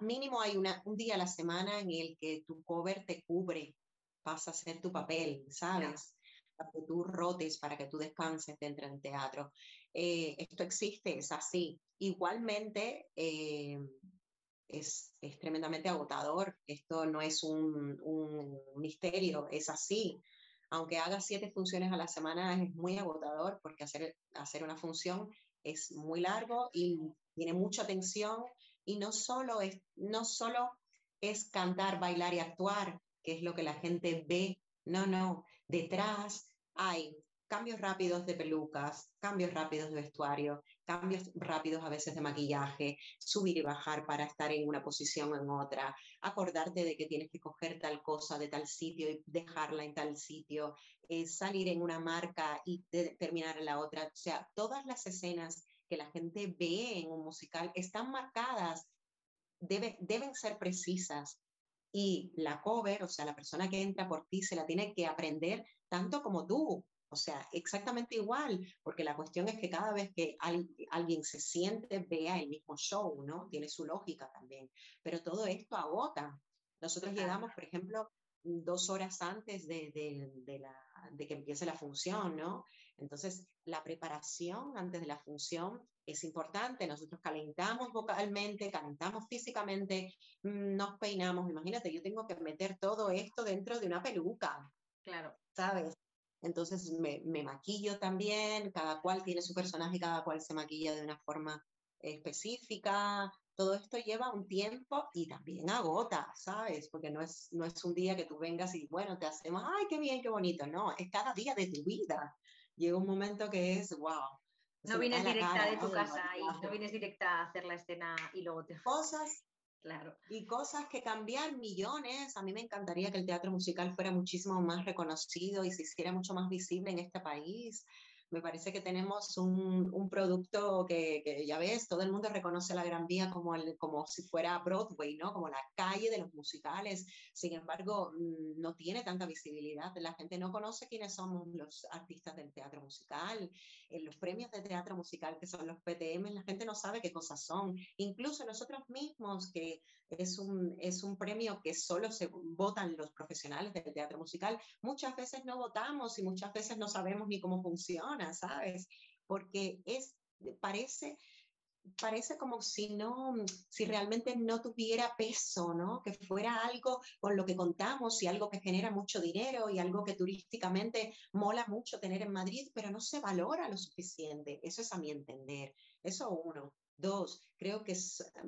mínimo hay una, un día a la semana en el que tu cover te cubre pasa a ser tu papel, ¿sabes? Para que tú rotes, para que tú descanses dentro del teatro. Eh, esto existe, es así. Igualmente, eh, es, es, tremendamente agotador. Esto no es un, un, misterio, es así. Aunque haga siete funciones a la semana, es muy agotador porque hacer, hacer una función es muy largo y tiene mucha tensión y no solo es, no solo es cantar, bailar y actuar, que es lo que la gente ve. No, no, detrás hay cambios rápidos de pelucas, cambios rápidos de vestuario, cambios rápidos a veces de maquillaje, subir y bajar para estar en una posición o en otra, acordarte de que tienes que coger tal cosa de tal sitio y dejarla en tal sitio, eh, salir en una marca y terminar en la otra. O sea, todas las escenas que la gente ve en un musical están marcadas, deben ser precisas, y la cover, o sea, la persona que entra por ti se la tiene que aprender tanto como tú, o sea, exactamente igual, porque la cuestión es que cada vez que alguien se siente, vea el mismo show, ¿no? Tiene su lógica también, pero todo esto agota. Nosotros llegamos, por ejemplo, dos horas antes de, de, la, de, que empiece la función, ¿no? Entonces, la preparación antes de la función es importante. Nosotros calentamos vocalmente, calentamos físicamente, mm, nos peinamos. Imagínate, yo tengo que meter todo esto dentro de una peluca. Claro. ¿Sabes? Entonces me, me maquillo también, cada cual tiene su personaje, cada cual se maquilla de una forma específica, todo esto lleva un tiempo y también agota, ¿sabes? Porque no es, no es un día que tú vengas y, bueno, te hacemos, ay, qué bien, qué bonito, no, es cada día de tu vida. Llega un momento que es, wow, No vienes directa de tu casa y no vienes directa a hacer la escena y luego te... Cosas Claro. Y cosas que cambiar millones. A mí me encantaría que el teatro musical fuera muchísimo más reconocido y se hiciera mucho más visible en este país me parece que tenemos un, un producto que, que, ya ves, todo el mundo reconoce la Gran Vía como, el, como si fuera Broadway, ¿no? Como la calle de los musicales. Sin embargo, mm, no tiene tanta visibilidad. La gente no conoce quiénes somos los artistas del teatro musical. En los premios de teatro musical, que son los PTM, la gente no sabe qué cosas son. Incluso nosotros mismos, que es un, es un premio que solo se votan los profesionales del teatro musical, muchas veces no votamos y muchas veces no sabemos ni cómo funciona ¿sabes? Porque es, parece, parece como si no, si realmente no tuviera peso, ¿no? Que fuera algo con lo que contamos y algo que genera mucho dinero y algo que turísticamente mola mucho tener en Madrid, pero no se valora lo suficiente. Eso es a mi entender. Eso uno. Dos, creo que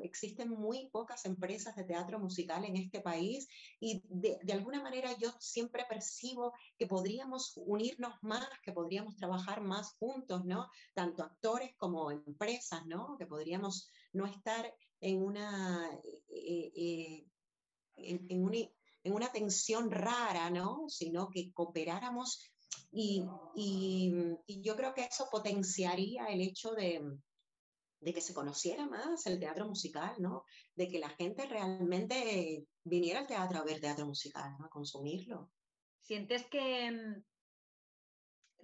existen muy pocas empresas de teatro musical en este país y de, alguna manera yo siempre percibo que podríamos unirnos más, que podríamos trabajar más juntos, ¿no? Tanto actores como empresas, ¿no? Que podríamos no estar en una, eh, eh, en, en una tensión rara, ¿no? Sino que cooperáramos y, y, yo creo que eso potenciaría el hecho de, de que se conociera más el teatro musical, ¿no? De que la gente realmente viniera al teatro a ver teatro musical, ¿no? A consumirlo. ¿Sientes que, mm,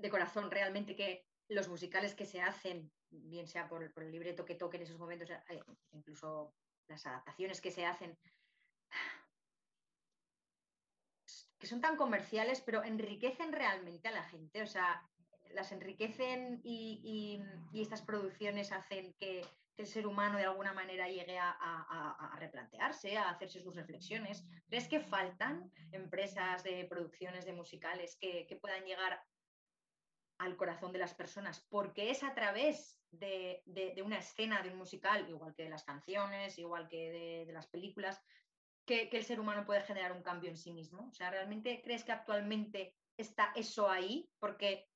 de corazón, realmente que los musicales que se hacen, bien sea por, el libreto que toque en esos momentos, eh, incluso las adaptaciones que se hacen, <sighs> que son tan comerciales, pero enriquecen realmente a la gente? O sea, las enriquecen y, estas producciones hacen que, el ser humano de alguna manera llegue a, replantearse, a hacerse sus reflexiones. ¿Crees que faltan empresas de producciones de musicales que, puedan llegar al corazón de las personas? Porque es a través de, una escena de un musical, igual que de las canciones, igual que de, las películas, que, que el ser humano puede generar un cambio en sí mismo. O sea, ¿realmente crees que actualmente está eso ahí? Porque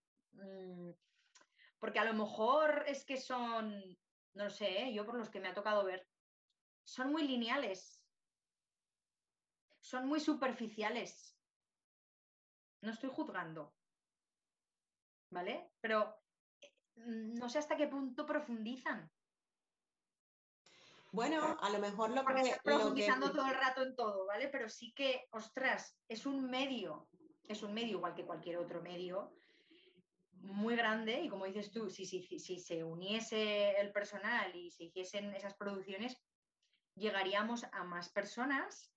porque a lo mejor es que son, no lo sé, ¿eh? yo por los que me ha tocado ver, son muy lineales, son muy superficiales. No estoy juzgando, ¿vale? Pero mm, no sé hasta qué punto profundizan. Bueno, a lo mejor lo Porque que... profundizando todo el rato en todo, ¿vale? Pero sí que, ostras, es un medio, es un medio igual que cualquier otro medio, muy grande y como dices tú, si, si, si, se uniese el personal y se hiciesen esas producciones, llegaríamos a más personas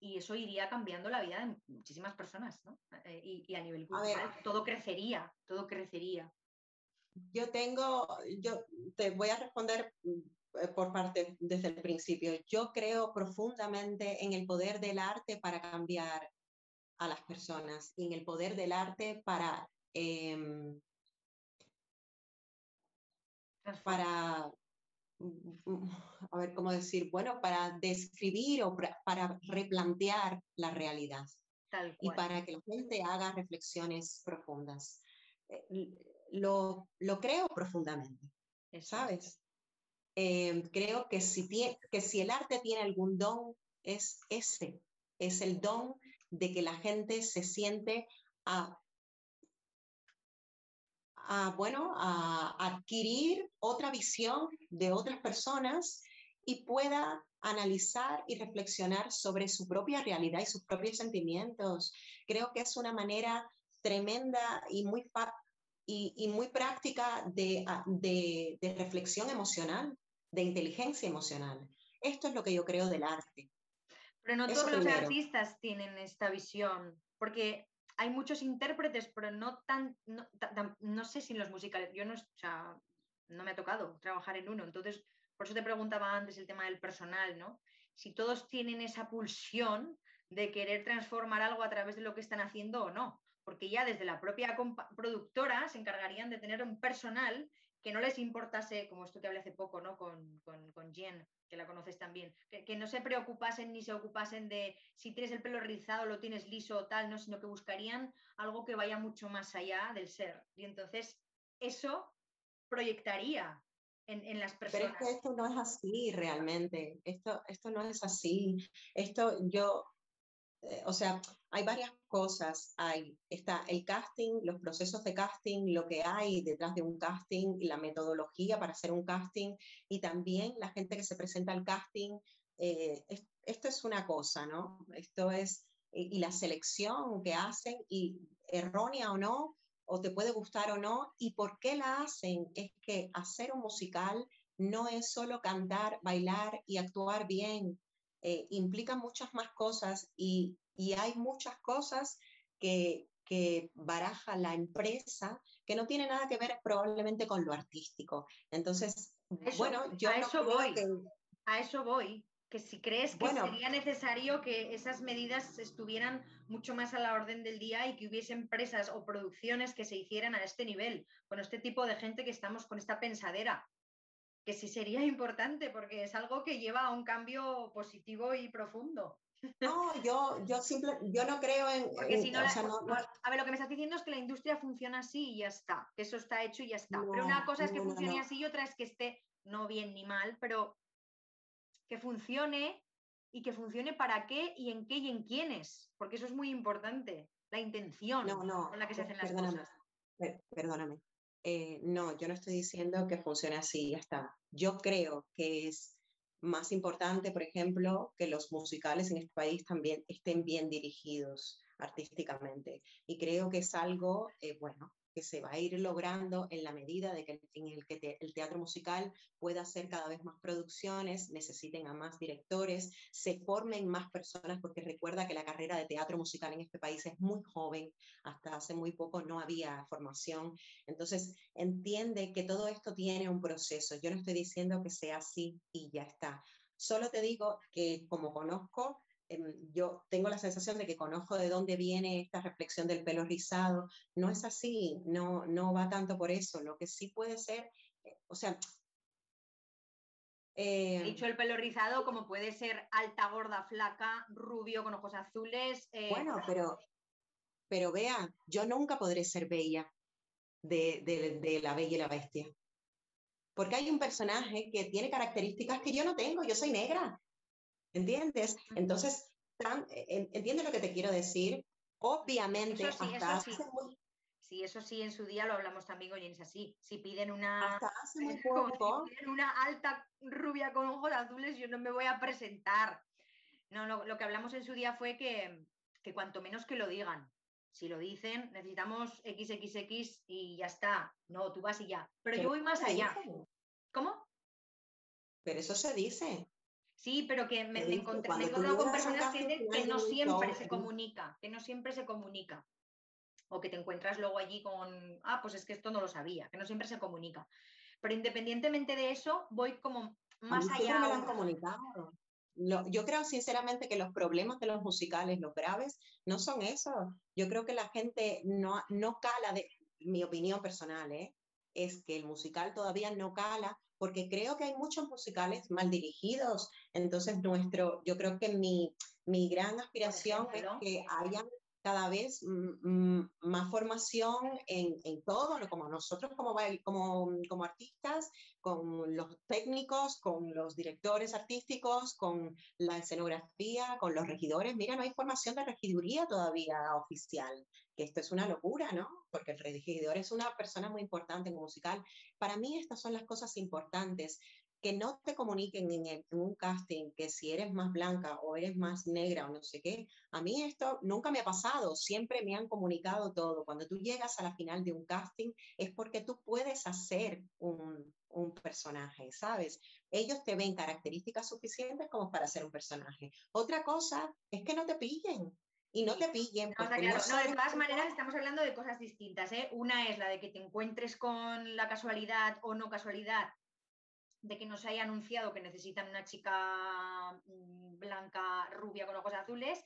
y eso iría cambiando la vida de muchísimas personas, ¿no? Eh, y, a nivel cultural todo crecería, todo crecería. Yo tengo, yo te voy a responder eh, por parte desde el principio. Yo creo profundamente en el poder del arte para cambiar a las personas y en el poder del arte para Em, para, a ver cómo decir, bueno, para describir o para replantear la realidad y para que la gente haga reflexiones profundas. Eh, lo, lo creo profundamente, ¿sabes? Em, creo que si, que si el arte tiene algún don, es ese, es el don de que la gente se siente a a, bueno, a adquirir otra visión de otras personas y pueda analizar y reflexionar sobre su propia realidad y sus propios sentimientos. Creo que es una manera tremenda y muy, y, muy práctica de, de, de reflexión emocional, de inteligencia emocional. Esto es lo que yo creo del arte. Pero no todos los artistas tienen esta visión, porque hay muchos intérpretes, pero no tan, no, sé si los musicales, yo no, no me ha tocado trabajar en uno, entonces por eso te preguntaba antes el tema del personal, ¿no? Si todos tienen esa pulsión de querer transformar algo a través de lo que están haciendo o no, porque ya desde la propia productora se encargarían de tener un personal que no les importase, como esto que hablé hace poco, ¿no? Con, con, con Jen, que la conoces también, que, que, no se preocupasen ni se ocupasen de si tienes el pelo rizado, lo tienes liso o tal, ¿no? Sino que buscarían algo que vaya mucho más allá del ser. Y entonces, eso proyectaría en, las personas. Pero es que esto no es así realmente, esto, esto no es así. Esto yo, eh, o sea, hay varias cosas. Está el casting, los procesos de casting, lo que hay detrás de un casting, la metodología para hacer un casting y también la gente que se presenta al casting. Eh, esto es una cosa, ¿no? Esto es, y, y la selección que hacen, y errónea o no, o te puede gustar o no, y por qué la hacen, es que hacer un musical no es solo cantar, bailar y actuar bien, eh, implica muchas más cosas y, hay muchas cosas que, que baraja la empresa que no tiene nada que ver probablemente con lo artístico. Entonces, bueno, yo a eso voy. A eso voy que si crees que sería necesario que esas medidas estuvieran mucho más a la orden del día y que hubiese empresas o producciones que se hicieran a este nivel, con este tipo de gente que estamos con esta pensadera, que sí sería importante porque es algo que lleva a un cambio positivo y profundo. No, yo, yo, simple, yo no creo en... Porque si no, a ver, lo que me estás diciendo es que la industria funciona así y ya está, que eso está hecho y ya está. pero una cosa es que funcione así y otra es que esté no bien ni mal, pero que funcione y que funcione para qué y en qué y en quiénes, porque eso es muy importante, la intención con la que se hacen las cosas. Perdóname. Eh, no, yo no estoy diciendo que funcione así, ya está. Yo creo que es más importante, por ejemplo, que los musicales en este país también estén bien dirigidos artísticamente. Y creo que es algo, eh, bueno, que se va a ir logrando en la medida de que en el que el teatro musical pueda hacer cada vez más producciones, necesiten a más directores, se formen más personas, porque recuerda que la carrera de teatro musical en este país es muy joven, hasta hace muy poco no había formación. Entonces, entiende que todo esto tiene un proceso. Yo no estoy diciendo que sea así y ya está. Solo te digo que como conozco yo tengo la sensación de que conozco de dónde viene esta reflexión del pelo rizado. No es así, no, no va tanto por eso. Lo que sí puede ser, eh, o sea... He eh, dicho el pelo rizado como puede ser alta, gorda, flaca, rubio con ojos azules. Eh, bueno, pero, pero vea, yo nunca podré ser bella de, de, de la bella y la bestia. Porque hay un personaje que tiene características que yo no tengo, yo soy negra. ¿Entiendes? Entonces, ¿entiendes lo que te quiero decir? Obviamente, eso sí, eso sí. Sí, eso sí, en su día lo hablamos también con es así. Si piden una, <laughs> piden una alta rubia con ojos azules, yo no me voy a presentar. No, lo, que hablamos en su día fue que, que cuanto menos que lo digan. Si lo dicen, necesitamos XXX y ya está. No, tú vas y ya. Pero, yo voy más allá. ¿Cómo? Pero eso se dice. Sí, pero que me, encontré, me encontrado con personas que, que no siempre se comunica, que no siempre se comunica. O que te encuentras luego allí con, ah, pues es que esto no lo sabía, que no siempre se comunica. Pero independientemente de eso, voy como más allá. Me lo han comunicado. yo creo sinceramente que los problemas de los musicales, los graves, no son esos. Yo creo que la gente no, no cala, de mi opinión personal, ¿eh? es que el musical todavía no cala porque creo que hay muchos musicales mal dirigidos. Entonces, nuestro, yo creo que mi, mi gran aspiración es que haya cada vez más formación en, en, todo, como nosotros como, como, como artistas, con los técnicos, con los directores artísticos, con la escenografía, con los regidores. Mira, no hay formación de regiduría todavía oficial, que esto es una locura, ¿no? Porque el regidor es una persona muy importante en musical. Para mí estas son las cosas importantes que no te comuniquen en, un casting que si eres más blanca o eres más negra o no sé qué. A mí esto nunca me ha pasado, siempre me han comunicado todo. Cuando tú llegas a la final de un casting es porque tú puedes hacer un, un personaje, ¿sabes? Ellos te ven características suficientes como para ser un personaje. Otra cosa es que no te pillen, y no te pillen. No, de todas maneras estamos hablando de cosas distintas. ¿eh? Una es la de que te encuentres con la casualidad o no casualidad de que no se haya anunciado que necesitan una chica mm, blanca, rubia con ojos azules.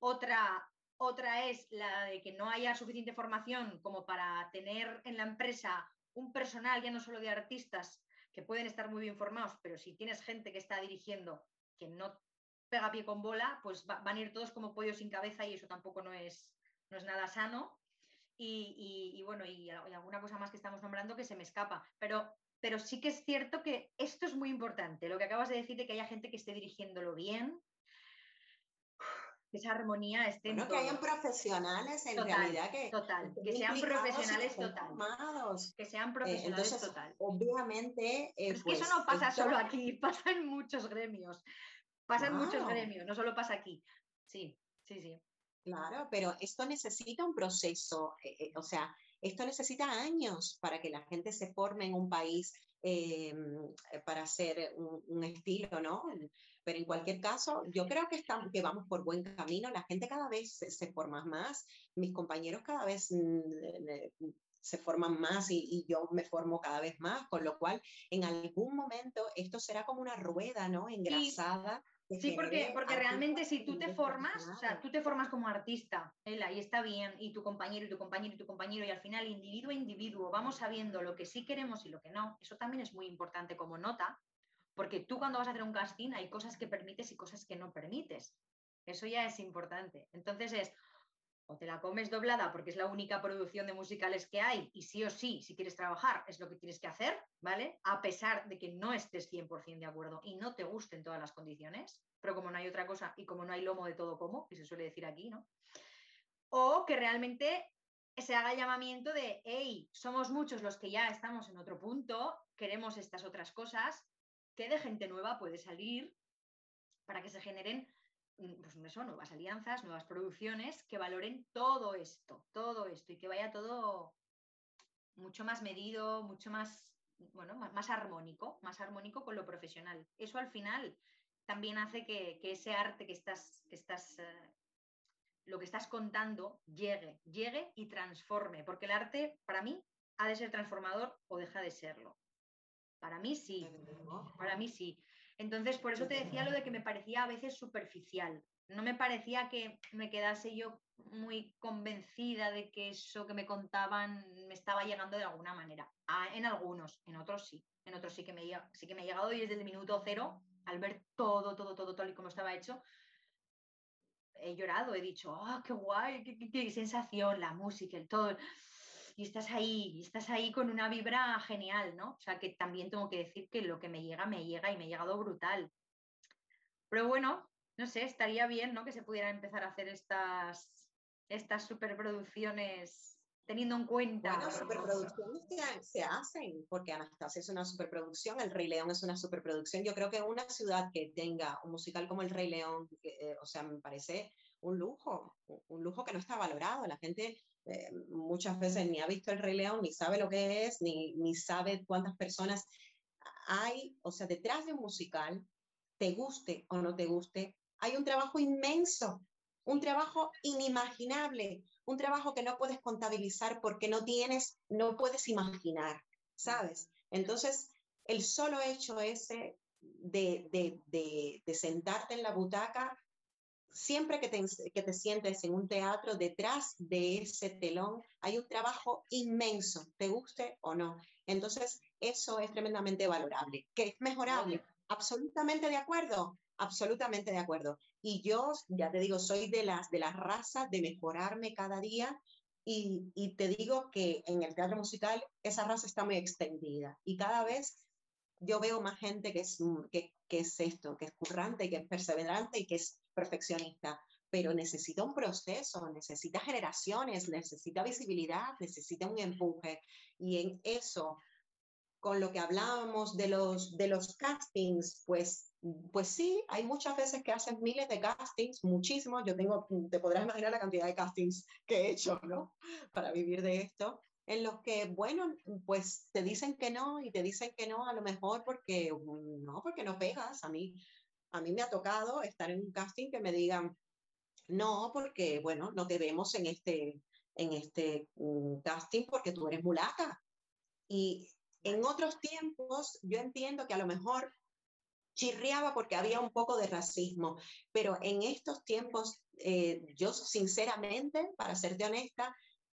Otra, otra es la de que no haya suficiente formación como para tener en la empresa un personal, ya no solo de artistas, que pueden estar muy bien formados, pero si tienes gente que está dirigiendo que no pega pie con bola, pues van a ir todos como pollos sin cabeza y eso tampoco no es, no es nada sano. y, bueno, y, alguna cosa más que estamos nombrando que se me escapa. Pero, pero sí que es cierto que esto es muy importante, lo que acabas de decir de que haya gente que esté dirigiéndolo bien, que esa armonía esté bueno, que hayan profesionales en realidad que total que sean profesionales total. que sean eh, profesionales total. obviamente es que pues, eso no pasa solo aquí <laughs> pasa en muchos gremios. Pasa en muchos gremios no solo pasa aquí. Sí sí sí. Claro pero esto necesita un proceso eh, eh, o sea esto necesita años para que la gente se forme en un país para hacer un, un, estilo, ¿no? Pero en cualquier caso, yo creo que, estamos, que vamos por buen camino. La gente cada vez se, forma más. Mis compañeros cada vez mm, se forman más y, yo me formo cada vez más, con lo cual en algún momento esto será como una rueda, ¿no? Engrasada. Sí, porque, porque realmente si tú te formas, o sea, tú te formas como artista, él ahí está bien, y tu compañero, y tu compañero, y tu compañero, y al final, individuo a individuo, vamos sabiendo lo que sí queremos y lo que no. Eso también es muy importante como nota, porque tú cuando vas a hacer un casting hay cosas que permites y cosas que no permites. Eso ya es importante. Entonces es, te la comes doblada porque es la única producción de musicales que hay y sí o sí, si quieres trabajar, es lo que tienes que hacer, ¿vale? A pesar de que no estés 100% de acuerdo y no te gusten todas las condiciones, pero como no hay otra cosa y como no hay lomo de todo como, que se suele decir aquí, ¿no? O que realmente se haga el llamamiento de, hey, somos muchos los que ya estamos en otro punto, queremos estas otras cosas, que de gente nueva puede salir para que se generen pues eso, nuevas alianzas, nuevas producciones que valoren todo esto, todo esto y que vaya todo mucho más medido, mucho más, bueno, más, armónico, más armónico con lo profesional. Eso al final también hace que, ese arte que estás, que estás eh, lo que estás contando llegue, llegue y transforme, porque el arte para mí ha de ser transformador o deja de serlo. Para mí sí, para mí sí. Entonces, por eso te decía lo de que me parecía a veces superficial. No me parecía que me quedase yo muy convencida de que eso que me contaban me estaba llegando de alguna manera. Ah, en algunos, en otros sí. En otros sí que, me, sí que me ha llegado y desde el minuto cero, al ver todo, todo, todo, todo y cómo estaba hecho, he llorado, he dicho, ¡ah, qué guay! Qué, qué, sensación! La música, el todo y estás ahí, y estás ahí con una vibra genial, ¿no? O sea que también tengo que decir que lo que me llega, me llega y me ha llegado brutal. Pero bueno, no sé, estaría bien, ¿no? Que se pudieran empezar a hacer estas, estas superproducciones teniendo en cuenta. Bueno, superproducciones se, hacen, porque Anastasia es una superproducción, El Rey León es una superproducción. Yo creo que una ciudad que tenga un musical como El Rey León, eh, o sea, me parece un lujo, un lujo que no está valorado. La gente eh, muchas veces ni ha visto el Rey León, ni sabe lo que es, ni, ni sabe cuántas personas hay, o sea, detrás de un musical, te guste o no te guste, hay un trabajo inmenso, un trabajo inimaginable, un trabajo que no puedes contabilizar porque no tienes, no puedes imaginar, ¿sabes? Entonces, el solo hecho ese de, de, de, de sentarte en la butaca siempre que te, que te sientes en un teatro, detrás de ese telón hay un trabajo inmenso, te guste o no. Entonces, eso es tremendamente valorable. ¿Que es mejorable? Absolutamente de acuerdo, absolutamente de acuerdo. Y yo, ya te digo, soy de las, de las razas de mejorarme cada día y, y, te digo que en el teatro musical esa raza está muy extendida y cada vez yo veo más gente que es, que, que es esto, que es currante, que es perseverante y que es perfeccionista, pero necesita un proceso, necesita generaciones, necesita visibilidad, necesita un empuje. Y en eso, con lo que hablábamos de los, de los castings, pues, pues sí, hay muchas veces que hacen miles de castings, muchísimos. Yo tengo, te podrás imaginar la cantidad de castings que he hecho, ¿no? Para vivir de esto en los que, bueno, pues te dicen que no y te dicen que no a lo mejor porque no, porque no pegas. A mí, a mí me ha tocado estar en un casting que me digan, no, porque, bueno, no te vemos en este, en este mm, casting porque tú eres mulata. Y en otros tiempos yo entiendo que a lo mejor chirriaba porque había un poco de racismo, pero en estos tiempos, eh, yo sinceramente, para serte honesta,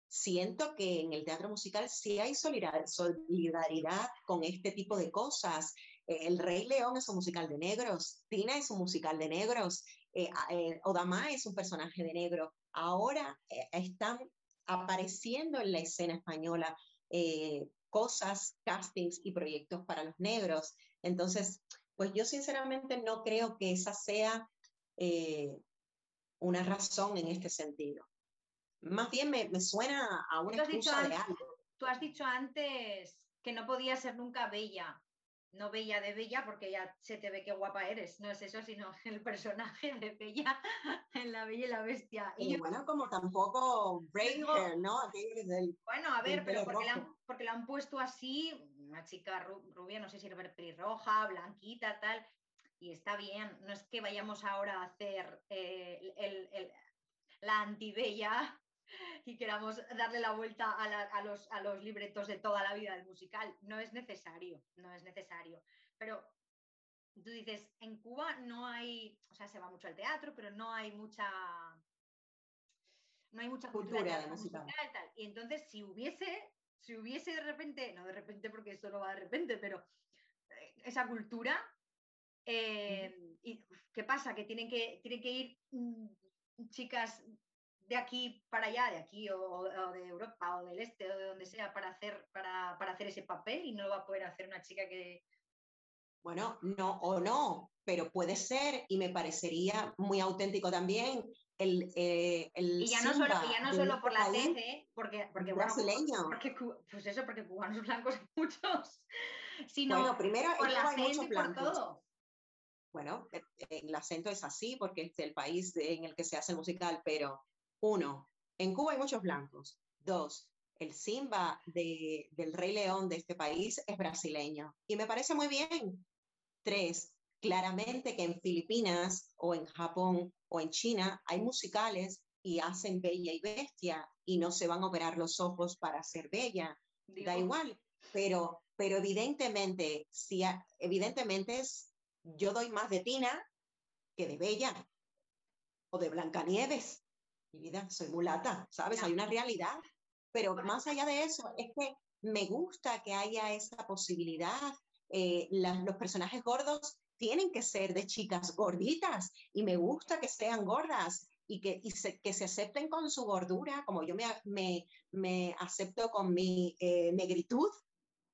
siento que en el teatro musical sí hay solidaridad con este tipo de cosas. Eh, el Rey León es un musical de negros, Tina es un musical de negros, eh, eh, Odama es un personaje de negro. Ahora están apareciendo en la escena española eh, cosas, castings y proyectos para los negros. Entonces, pues yo sinceramente no creo que esa sea eh, una razón en este sentido. Más bien me, me suena a una excusa de algo. Tú has dicho antes que no podía ser nunca bella no Bella de Bella, porque ya se te ve qué guapa eres, no es eso, sino <laughs> el personaje de Bella en La Bella y la Bestia. Y, bueno, como tampoco Breaker, ¿no? bueno, a ver, pero porque la, han, porque la, han, puesto así, una chica rubia, no sé si era pelirroja, blanquita, tal, y está bien, no es que vayamos ahora a hacer eh, el, el, la antibella <laughs> y queramos darle la vuelta a, los, a los libretos de toda la vida del musical. No es necesario, no es necesario. Pero tú dices, en Cuba no hay, o sea, se va mucho al teatro, pero no hay mucha no hay mucha cultura, de musical. y tal. Y entonces, si hubiese, si hubiese de repente, no de repente porque esto no va de repente, pero eh, esa cultura, eh, y, ¿qué pasa? Que tienen que, tienen que ir mm, chicas de aquí para allá, de aquí o, de Europa o del este o de donde sea para hacer, para, hacer ese papel y no lo va a poder hacer una chica que... Bueno, no o no, pero puede ser y me parecería muy auténtico también el, eh, y ya no solo, ya no solo por la tele, porque, porque brasileño. porque, pues eso, porque cubanos blancos hay muchos, <laughs> sino bueno, primero, por la y por todo. Bueno, el acento es así porque es el país en el que se hace el musical, pero uno, en Cuba hay muchos blancos. Dos, el Simba del Rey León de este país es brasileño y me parece muy bien. Tres, claramente que en Filipinas o en Japón o en China hay musicales y hacen Bella y Bestia y no se van a operar los ojos para ser bella. Da igual, pero, pero evidentemente, si evidentemente es, yo doy más de Tina que de Bella o de Blancanieves mi vida, soy mulata, ¿sabes? Hay una realidad. Pero más allá de eso, es que me gusta que haya esa posibilidad. Eh, los personajes gordos tienen que ser de chicas gorditas y me gusta que sean gordas y que, se, que se acepten con su gordura, como yo me, me, me acepto con mi eh, negritud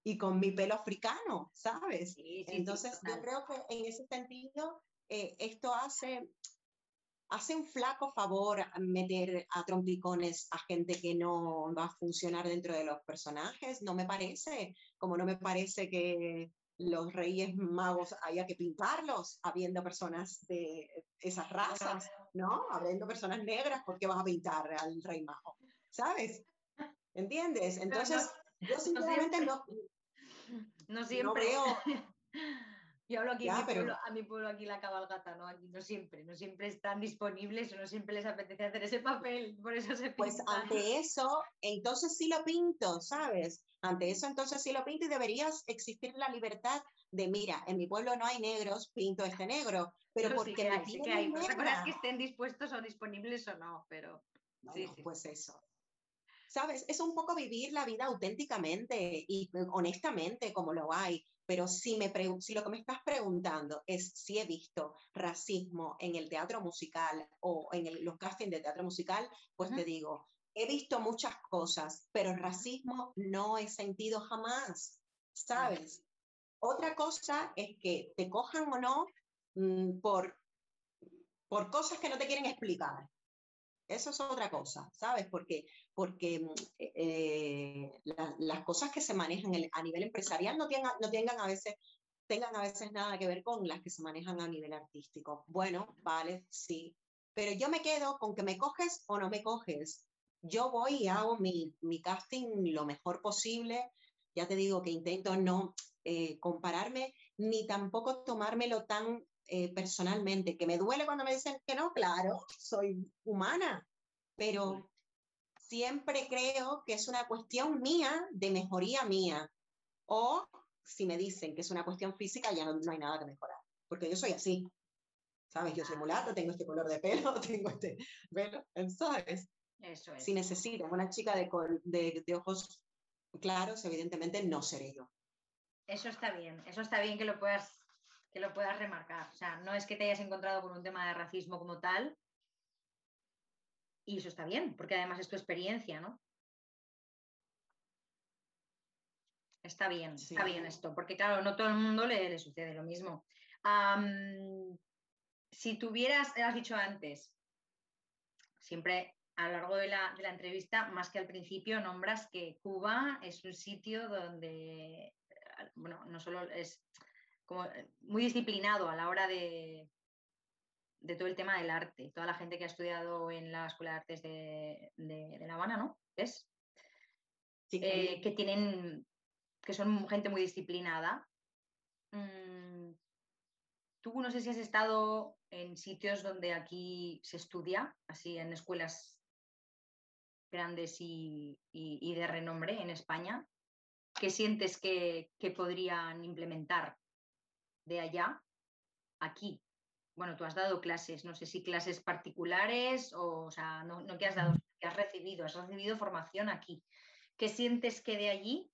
y con mi pelo africano, ¿sabes? Entonces, yo creo que en ese sentido, eh, esto hace hace un flaco favor meter a trompicones a gente que no va a funcionar dentro de los personajes, no me parece, como no me parece que los reyes magos haya que pintarlos habiendo personas de esas razas, ¿no? Habiendo personas negras, ¿por qué vas a pintar al rey mago? ¿Sabes? ¿Entiendes? Entonces, yo sinceramente no, no, siempre. no veo... <laughs> Yo hablo aquí a, mi pueblo, aquí la cabalgata, ¿no? Aquí no siempre, no siempre están disponibles o no siempre les apetece hacer ese papel, por eso se Pues ante eso, entonces sí lo pinto, ¿sabes? Ante eso entonces sí lo pinto y deberías existir la libertad de, mira, en mi pueblo no hay negros, pinto este negro, pero, porque sí que hay, sí que hay. que estén dispuestos o disponibles o no, pero... sí, Pues eso. ¿Sabes? Es un poco vivir la vida auténticamente y honestamente como lo hay. Pero si, me si lo que me estás preguntando es si he visto racismo en el teatro musical o en los castings de teatro musical, pues te digo, he visto muchas cosas, pero racismo no he sentido jamás, ¿sabes? Otra cosa es que te cojan o no mm, por, por cosas que no te quieren explicar. Eso es otra cosa, ¿sabes? Porque, porque mm, eh, las cosas que se manejan a nivel empresarial no tengan, no tengan a veces tengan a veces nada que ver con las que se manejan a nivel artístico. Bueno, vale, sí. Pero yo me quedo con que me coges o no me coges. Yo voy y hago mi, mi casting lo mejor posible. Ya te digo que intento no eh, compararme ni tampoco tomármelo tan eh, personalmente, que me duele cuando me dicen que no, claro, soy humana, pero siempre creo que es una cuestión mía, de mejoría mía. O si me dicen que es una cuestión física, ya no, hay nada que mejorar, porque yo soy así. ¿Sabes? Yo soy mulato, tengo este color de pelo, <laughs> tengo este pelo, ¿sabes? Eso es. Si necesitan una chica de, de, de ojos claros, evidentemente no seré yo. Eso está bien, eso está bien que lo puedas que lo puedas remarcar. O sea, no es que te hayas encontrado con un tema de racismo como tal. Y eso está bien, porque además es tu experiencia, ¿no? Está bien, está bien esto, porque claro, no todo el mundo le, sucede lo mismo. si tuvieras, has dicho antes, siempre a lo largo de la, entrevista, más que al principio, nombras que Cuba es un sitio donde, bueno, no solo es como muy disciplinado a la hora de, de todo el tema del arte. Toda la gente que ha estudiado en la Escuela de Artes de, La Habana, ¿no? ¿Es? Eh, que tienen que son gente muy disciplinada. Mm, tú no sé si has estado en sitios donde aquí se estudia, así en escuelas grandes y, de renombre en España. ¿Qué sientes que, podrían implementar de allá aquí? Bueno, tú has dado clases, no sé si clases particulares o, o sea, no, no que has dado, que has recibido, has recibido formación aquí. ¿Qué sientes que de allí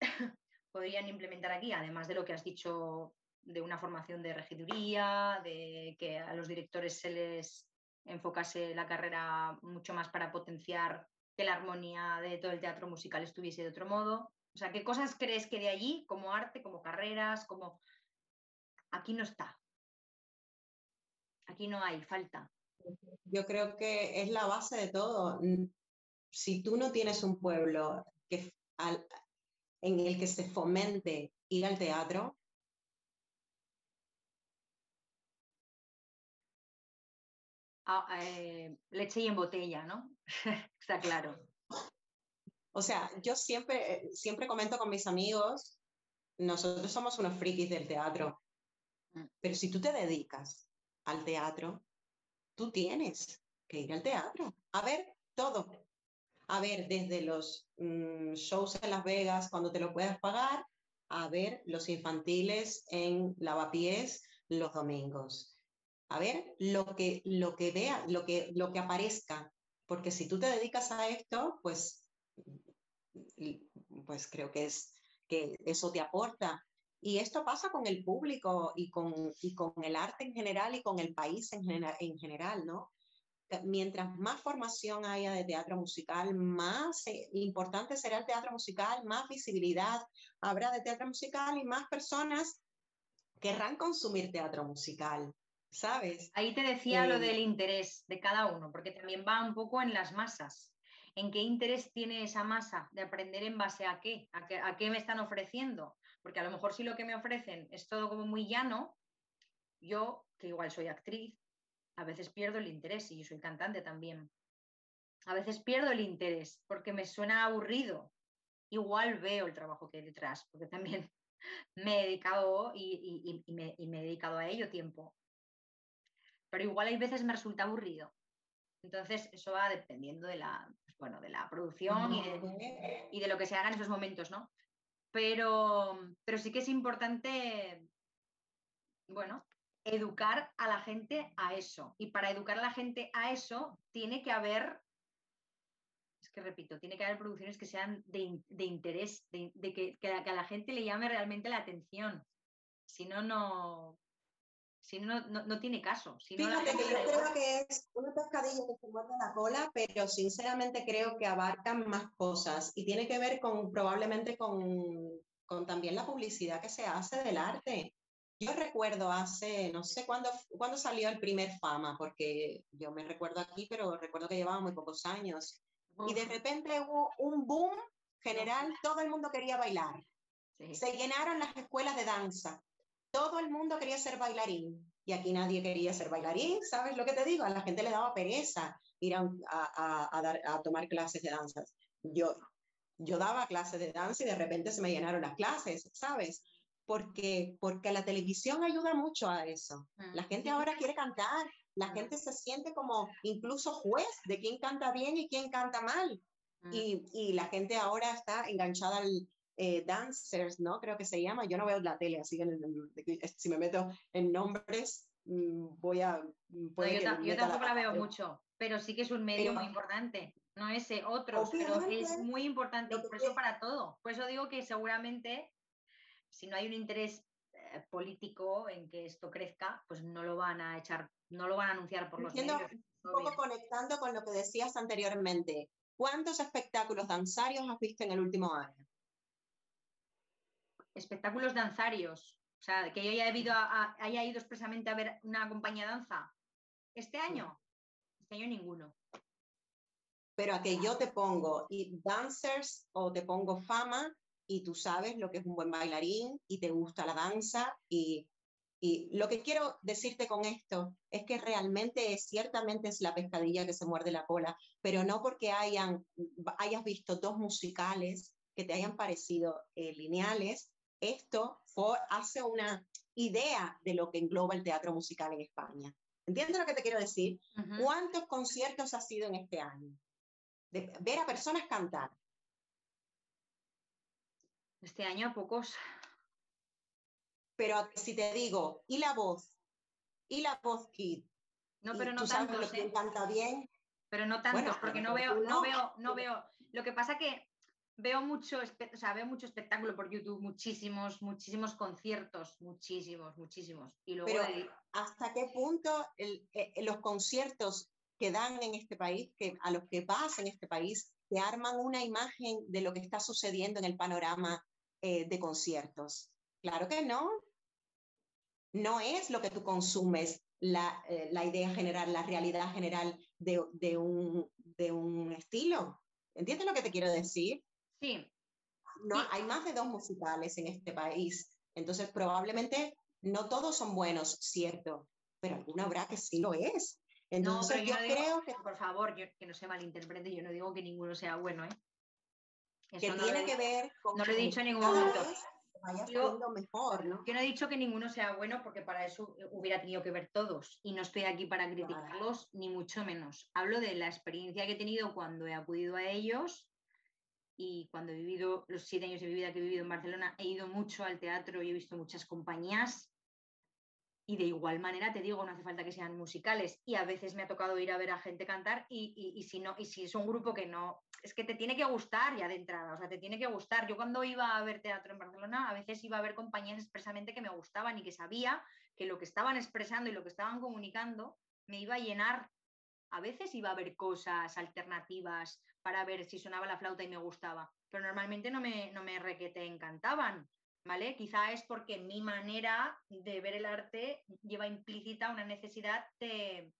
<laughs> podrían implementar aquí, además de lo que has dicho de una formación de regiduría, de que a los directores se les enfocase la carrera mucho más para potenciar que la armonía de todo el teatro musical estuviese de otro modo. O sea, ¿qué cosas crees que de allí, como arte, como carreras, como... Aquí no está. Aquí no hay, falta. Yo creo que es la base de todo. Si tú no tienes un pueblo que en el que se fomente ir al teatro, ah, eh, leche y en botella, ¿no? <laughs> Está claro. O sea, yo siempre, eh, siempre comento con mis amigos, nosotros somos unos frikis del teatro. Pero si tú te dedicas al teatro, tú tienes que ir al teatro a ver todo a ver desde los mm, shows en Las Vegas cuando te lo puedas pagar, a ver los infantiles en Lavapiés los domingos. A ver lo que, lo que vea, lo que, lo que aparezca. Porque si tú te dedicas a esto, pues, pues creo que, es, que eso te aporta. Y esto pasa con el público y con, y con el arte en general y con el país en, en general, ¿no? mientras más formación haya de teatro musical, más eh, importante será el teatro musical, más visibilidad habrá de teatro musical y más personas querrán consumir teatro musical, ¿sabes? Ahí te decía lo eh, del interés de cada uno, porque también va un poco en las masas. ¿En qué interés tiene esa masa de aprender en base a qué? ¿A qué, a qué me están ofreciendo? Porque a lo mejor si lo que me ofrecen es todo como muy llano, yo, que igual soy actriz, a veces pierdo el interés y yo soy cantante también. A veces pierdo el interés porque me suena aburrido. Igual veo el trabajo que hay detrás, porque también <laughs> me he dedicado y, me, he dedicado a ello tiempo. Pero igual hay veces me resulta aburrido. Entonces, eso va dependiendo de la, pues bueno, de la producción y de, y de, lo que se haga en esos momentos, ¿no? Pero, pero sí que es importante, bueno, educar a la gente a eso. Y para educar a la gente a eso, tiene que haber, es que repito, tiene que haber producciones que sean de, interés, de, que, a la gente le llame realmente la atención. Si no, no, si no, no, tiene caso. Si Fíjate que yo creo que es una pescadilla que se muerde la cola, pero sinceramente creo que abarcan más cosas y tiene que ver con probablemente con, con también la publicidad que se hace del arte. Yo recuerdo hace, no sé cuándo, cuándo salió el primer Fama, porque yo me recuerdo aquí, pero recuerdo que llevaba muy pocos años. Y de repente hubo un boom general, todo el mundo quería bailar. Se llenaron las escuelas de danza. Todo el mundo quería ser bailarín. Y aquí nadie quería ser bailarín, ¿sabes lo que te digo? A la gente le daba pereza ir a, a, dar, a tomar clases de danza. Yo, yo daba clases de danza y de repente se me llenaron las clases, ¿sabes? porque, porque la televisión ayuda mucho a eso. La gente ahora quiere cantar, la gente se siente como incluso juez de quién canta bien y quién canta mal. Y, y, la gente ahora está enganchada al eh, dancers, ¿no? Creo que se llama. Yo no veo la tele, así que si me meto en nombres, mm, voy a... Mm, yo, tampoco la, veo mucho, pero sí que es un medio muy importante. No ese, otro, pero es muy importante, por eso para todo. Por eso digo que seguramente si no hay un interés eh, político en que esto crezca, pues no lo van a echar, no lo van a anunciar por los medios. un poco conectando con lo que decías anteriormente. ¿Cuántos espectáculos danzarios has visto en el último año? Espectáculos danzarios. O sea, que yo haya ido, haya ido expresamente a ver una compañía de danza. ¿Este año? Este año ninguno. Pero a que yo te pongo y dancers o te pongo fama y tú sabes lo que es un buen bailarín y te gusta la danza y, y lo que quiero decirte con esto es que realmente es, ciertamente es la pescadilla que se muerde la cola, pero no porque hayan, hayas visto dos musicales que te hayan parecido eh, lineales, esto hace una idea de lo que engloba el teatro musical en España. ¿Entiendes lo que te quiero decir? ¿Cuántos conciertos ha sido en este año? De ver a personas cantar. Este año pocos. Pero si te digo, ¿y la voz? ¿Y la voz kid? No, pero no tantos. ¿eh? canta bien. Pero no tantos, porque no veo, no veo, no veo. Lo que pasa que veo mucho, o sea, veo mucho espectáculo por YouTube, muchísimos, muchísimos conciertos, muchísimos, muchísimos. Y luego Pero ¿hasta qué punto eh, los conciertos que dan en este país, que a los que vas en este país, te arman una imagen de lo que está sucediendo en el panorama eh, de conciertos? Claro que no. No es lo que tú consumes la, eh, la idea general, la realidad general de, de, un, de un estilo. ¿Entiendes lo que te quiero decir? Sí. No, Hay más de dos musicales en este país, entonces probablemente no todos son buenos, cierto, pero alguna habrá que sí lo es. Entonces yo, creo que... Por favor, que no se malinterprete, yo no digo que ninguno sea bueno, ¿eh? que tiene que ver con... No lo he dicho en ningún momento. Yo, mejor, ¿no? Yo no he dicho que ninguno sea bueno porque para eso hubiera tenido que ver todos y no estoy aquí para criticarlos ni mucho menos. Hablo de la experiencia que he tenido cuando he acudido a ellos y cuando he vivido los siete años de mi vida que he vivido en Barcelona, he ido mucho al teatro y he visto muchas compañías. Y de igual manera te digo, no hace falta que sean musicales. Y a veces me ha tocado ir a ver a gente cantar y, y, si no, y si es un grupo que no, es que te tiene que gustar ya de entrada, o sea, te tiene que gustar. Yo cuando iba a ver teatro en Barcelona, a veces iba a ver compañías expresamente que me gustaban y que sabía que lo que estaban expresando y lo que estaban comunicando me iba a llenar. A veces iba a ver cosas alternativas, para ver si sonaba la flauta y me gustaba, pero normalmente no me, no me requete encantaban, ¿vale? Quizá es porque mi manera de ver el arte lleva implícita una necesidad de,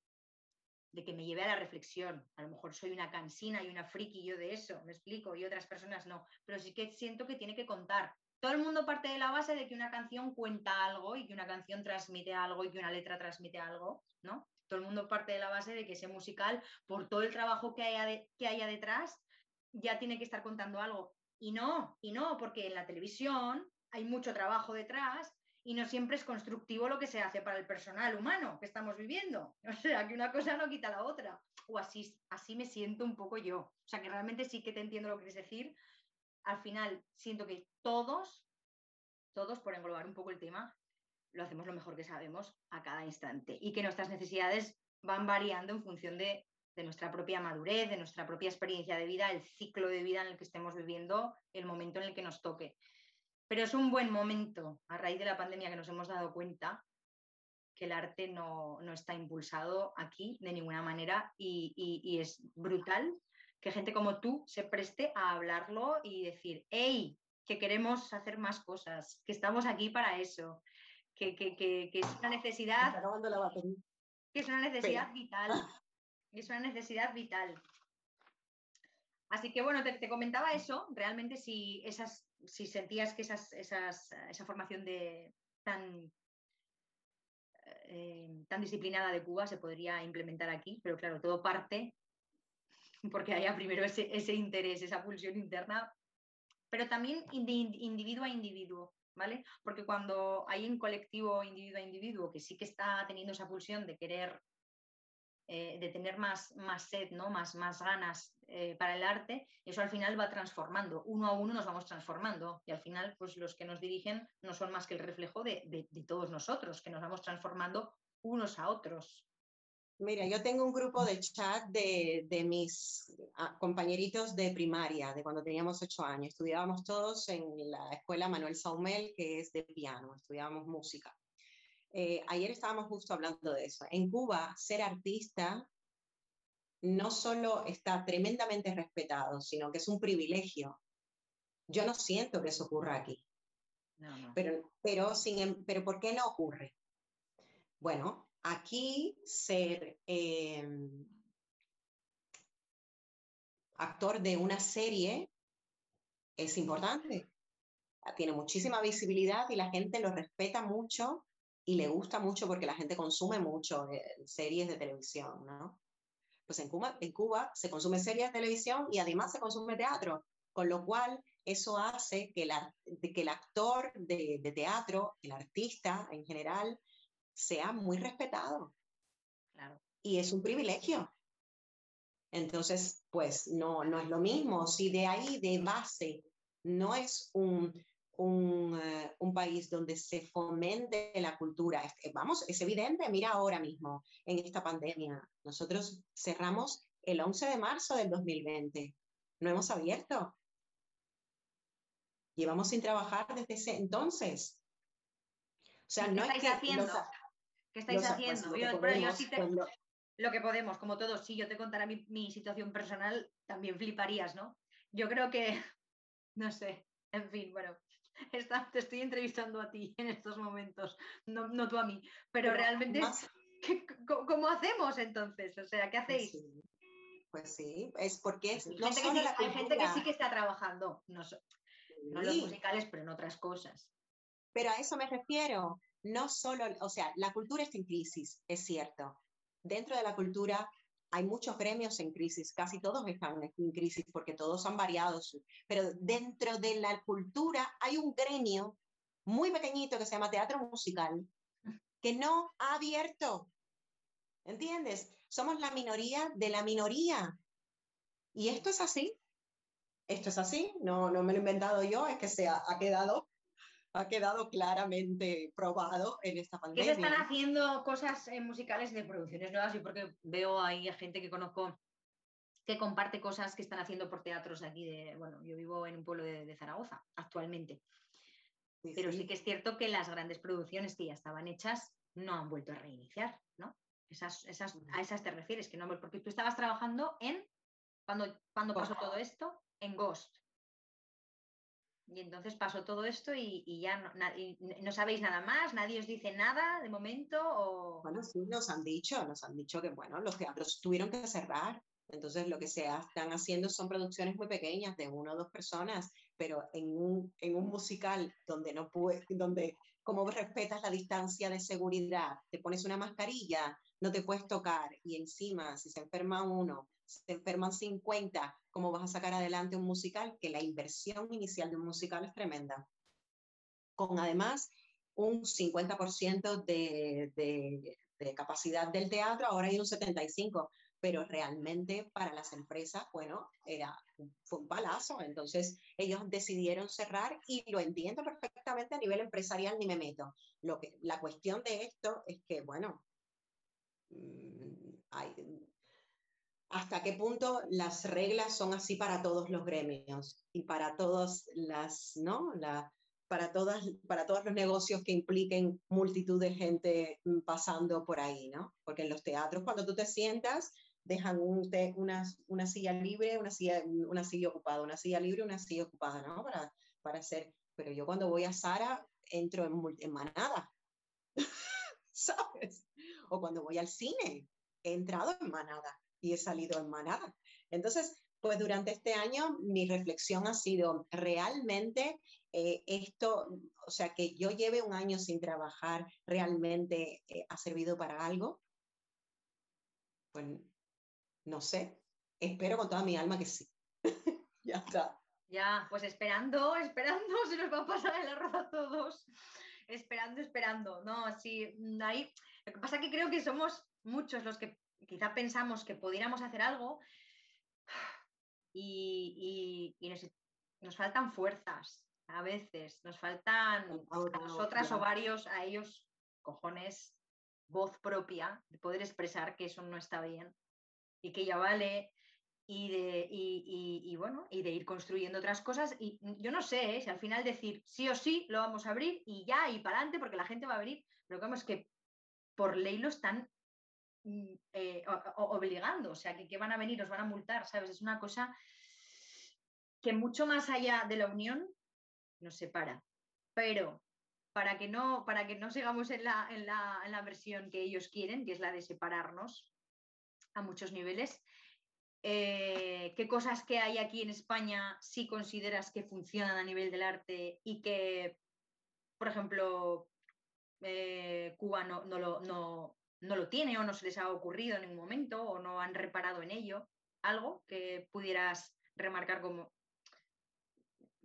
de que me lleve a la reflexión. A lo mejor soy una cansina y una friki yo de eso, me explico, y otras personas no, pero sí que siento que tiene que contar. Todo el mundo parte de la base de que una canción cuenta algo y que una canción transmite algo y que una letra transmite algo, ¿no? Todo el mundo parte de la base de que ese musical, por todo el trabajo que haya, que haya detrás, ya tiene que estar contando algo. Y no, y no, porque en la televisión hay mucho trabajo detrás y no siempre es constructivo lo que se hace para el personal humano que estamos viviendo. <laughs> O sea, que una cosa no quita la otra. O así, así me siento un poco yo. O sea, que realmente sí que te entiendo lo que quieres decir. Al final, siento que todos, todos, por englobar un poco el tema, lo hacemos lo mejor que sabemos a cada instante y que nuestras necesidades van variando en función de, nuestra propia madurez, de nuestra propia experiencia de vida, el ciclo de vida en el que estemos viviendo, el momento en el que nos toque. Pero es un buen momento, a raíz de la pandemia, que nos hemos dado cuenta que el arte no, está impulsado aquí de ninguna manera y, y, es brutal que gente como tú se preste a hablarlo y decir, hey, que queremos hacer más cosas, que estamos aquí para eso, que, es una necesidad. Que es una necesidad vital. Es una necesidad vital. Así que bueno, te, comentaba eso, realmente si esas, si sentías que esas, esa formación de tan, eh, tan disciplinada de Cuba se podría implementar aquí, pero claro, todo parte porque haya primero ese, ese interés, esa pulsión interna, pero también de individuo a individuo. Porque cuando hay un colectivo individuo a individuo que sí que está teniendo esa pulsión de querer, eh, de tener más, más sed, ¿no? Más, más ganas eh, para el arte, eso al final va transformando. Uno a uno nos vamos transformando y al final, pues los que nos dirigen no son más que el reflejo de, de todos nosotros, que nos vamos transformando unos a otros. Mira, yo tengo un grupo de chat de, de mis ah, compañeritos de primaria, de cuando teníamos ocho años. Estudiábamos todos en la escuela Manuel Saumel, que es de piano, estudiábamos música. Eh, ayer estábamos justo hablando de eso. En Cuba, ser artista no solo está tremendamente respetado, sino que es un privilegio. Yo no siento que eso ocurra aquí. Pero, pero, sin, em, pero ¿por qué no ocurre? Bueno, aquí ser em, actor de una serie es importante. Tiene muchísima visibilidad y la gente lo respeta mucho y le gusta mucho porque la gente consume mucho eh, series de televisión, ¿no? Pues en Cuba, en Cuba se consume series de televisión y además se consume teatro, con lo cual eso hace que, la, que el actor de, de, teatro, el artista en general, sea muy respetado. Claro. Y es un privilegio. Entonces, pues no, no es lo mismo. Si de ahí, de base, no es un, un, eh, un, país donde se fomente la cultura. Vamos, es evidente, mira ahora mismo en esta pandemia. Nosotros cerramos el 11 de marzo del 2020. No hemos abierto. Llevamos sin trabajar desde ese entonces. O sea, no estáis haciendo? ¿Qué estáis haciendo? lo, que podemos, como todos, si yo te contara mi, mi situación personal, también fliparías, ¿no? Yo creo que, <laughs> no sé, en fin, bueno, <laughs> te estoy entrevistando a ti en estos momentos, no, no tú a mí, pero, realmente, <laughs> ¿cómo hacemos entonces? O sea, ¿qué pues hacéis? Pues sí, es porque es, hay, gente que sí, que está trabajando, no, no los musicales, pero en otras cosas. Pero a eso me refiero, no solo, o sea, la cultura está en crisis, es cierto. Dentro de la cultura hay muchos gremios en crisis, casi todos están en crisis porque todos han variado, pero dentro de la cultura hay un gremio muy pequeñito que se llama teatro musical que no ha abierto. ¿Entiendes? Somos la minoría de la minoría. Y esto es así. Esto es así. No, no me lo he inventado yo, es que se ha quedado ha quedado claramente probado en esta pandemia. ¿Qué se están haciendo cosas eh, musicales de producciones nuevas? y porque veo ahí a gente que conozco que comparte cosas que están haciendo por teatros aquí de, bueno, yo vivo en un pueblo de, Zaragoza actualmente. Pero sí. que es cierto que las grandes producciones que ya estaban hechas no han vuelto a reiniciar, ¿no? Esas, esas, a esas te refieres, que no, porque tú estabas trabajando en, cuando, cuando pasó todo esto, en Ghost. Y entonces pasó todo esto y, ya no, no, sabéis nada más, nadie os dice nada de momento. O... Bueno, sí, nos han dicho, nos han dicho que bueno, los teatros tuvieron que cerrar. Entonces lo que se están haciendo son producciones muy pequeñas de una o dos personas, pero en un, en un musical donde no puede, donde como respetas la distancia de seguridad, te pones una mascarilla, no te puedes tocar y encima si se enferma uno, se enferman 50, ¿cómo vas a sacar adelante un musical? Que la inversión inicial de un musical es tremenda. Con además un 50% de, de, capacidad del teatro, ahora hay un 75%, pero realmente para las empresas, bueno, era, fue un palazo. Entonces ellos decidieron cerrar y lo entiendo perfectamente a nivel empresarial, ni me meto. Lo que, la cuestión de esto es que, bueno, hasta qué punto las reglas son así para todos los gremios y para todas las, ¿no? La, para, todas, para todos los negocios que impliquen multitud de gente mm, pasando por ahí, ¿no? Porque en los teatros cuando tú te sientas dejan un, una, una, silla libre, una silla, una silla ocupada, una silla libre, una silla ocupada, ¿no? Para, para hacer, pero yo cuando voy a Sara entro en, en manada, <laughs> ¿sabes? O cuando voy al cine, he entrado en manada y he salido en manada. Entonces, pues durante este año mi reflexión ha sido realmente eh, esto, o sea, que yo lleve un año sin trabajar, realmente eh, ha servido para algo. Pues no sé, espero con toda mi alma que sí. <laughs> ya está. Ya, pues esperando, esperando, <laughs> se nos va a pasar el arroz a todos. Esperando, esperando. No, sí, ahí. Lo que pasa es que creo que somos muchos los que quizá pensamos que pudiéramos hacer algo y, nos, faltan fuerzas a veces, nos faltan a nosotras o varios, a ellos cojones, voz propia, de poder expresar que eso no está bien y que ya vale y de, y, bueno, y de ir construyendo otras cosas. Y yo no sé ¿eh? si al final decir sí o sí lo vamos a abrir y ya y para adelante porque la gente va a venir, pero como es que por ley lo están mm, eh, obligando, o sea, que, van a venir, os van a multar, ¿sabes? Es una cosa que mucho más allá de la unión nos separa. Pero para que no, para que no sigamos en la, en, la, en la, versión que ellos quieren, que es la de separarnos a muchos niveles, eh, ¿qué cosas que hay aquí en España si consideras que funcionan a nivel del arte y que, por ejemplo, eh, Cuba no, no, lo, no, no lo tiene o no se les ha ocurrido en ningún momento o no han reparado en ello? ¿Algo que pudieras remarcar como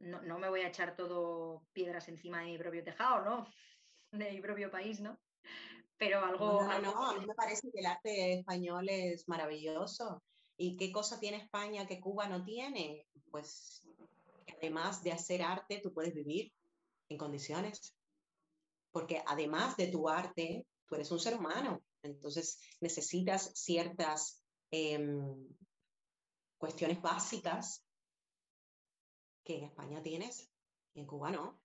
no, me voy a echar todo piedras encima de mi propio tejado, ¿no? <laughs> De mi propio país, ¿no? Pero algo... No, no, a mí me parece que el arte español es maravilloso. ¿Y qué cosa tiene España que Cuba no tiene? Pues además de hacer arte, tú puedes vivir en condiciones. Porque además de tu arte, tú eres un ser humano. Entonces necesitas ciertas em, cuestiones básicas que en España tienes y en Cuba no.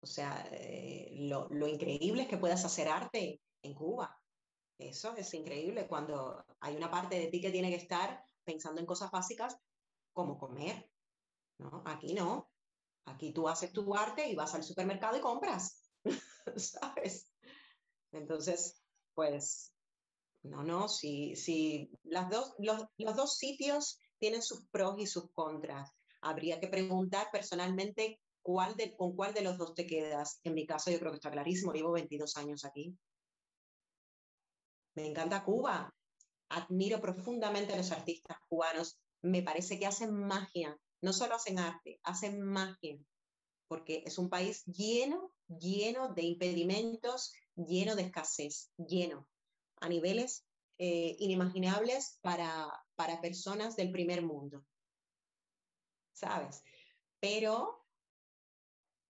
O sea, eh, lo, lo, increíble es que puedas hacer arte en Cuba. Eso es increíble cuando hay una parte de ti que tiene que estar pensando en cosas básicas como comer. ¿no? Aquí no. Aquí tú haces tu arte y vas al supermercado y compras. <laughs> ¿Sabes? Entonces, pues, no, no, si, si las dos, los, los dos sitios tienen sus pros y sus contras habría que preguntar personalmente cuál de, con cuál de los dos te quedas. En mi caso yo creo que está clarísimo, llevo 22 años aquí. Me encanta Cuba, admiro profundamente a los artistas cubanos, me parece que hacen magia, no solo hacen arte, hacen magia, porque es un país lleno, lleno de impedimentos, lleno de escasez, lleno, a niveles eh, inimaginables para, para personas del primer mundo. ¿sabes? Pero,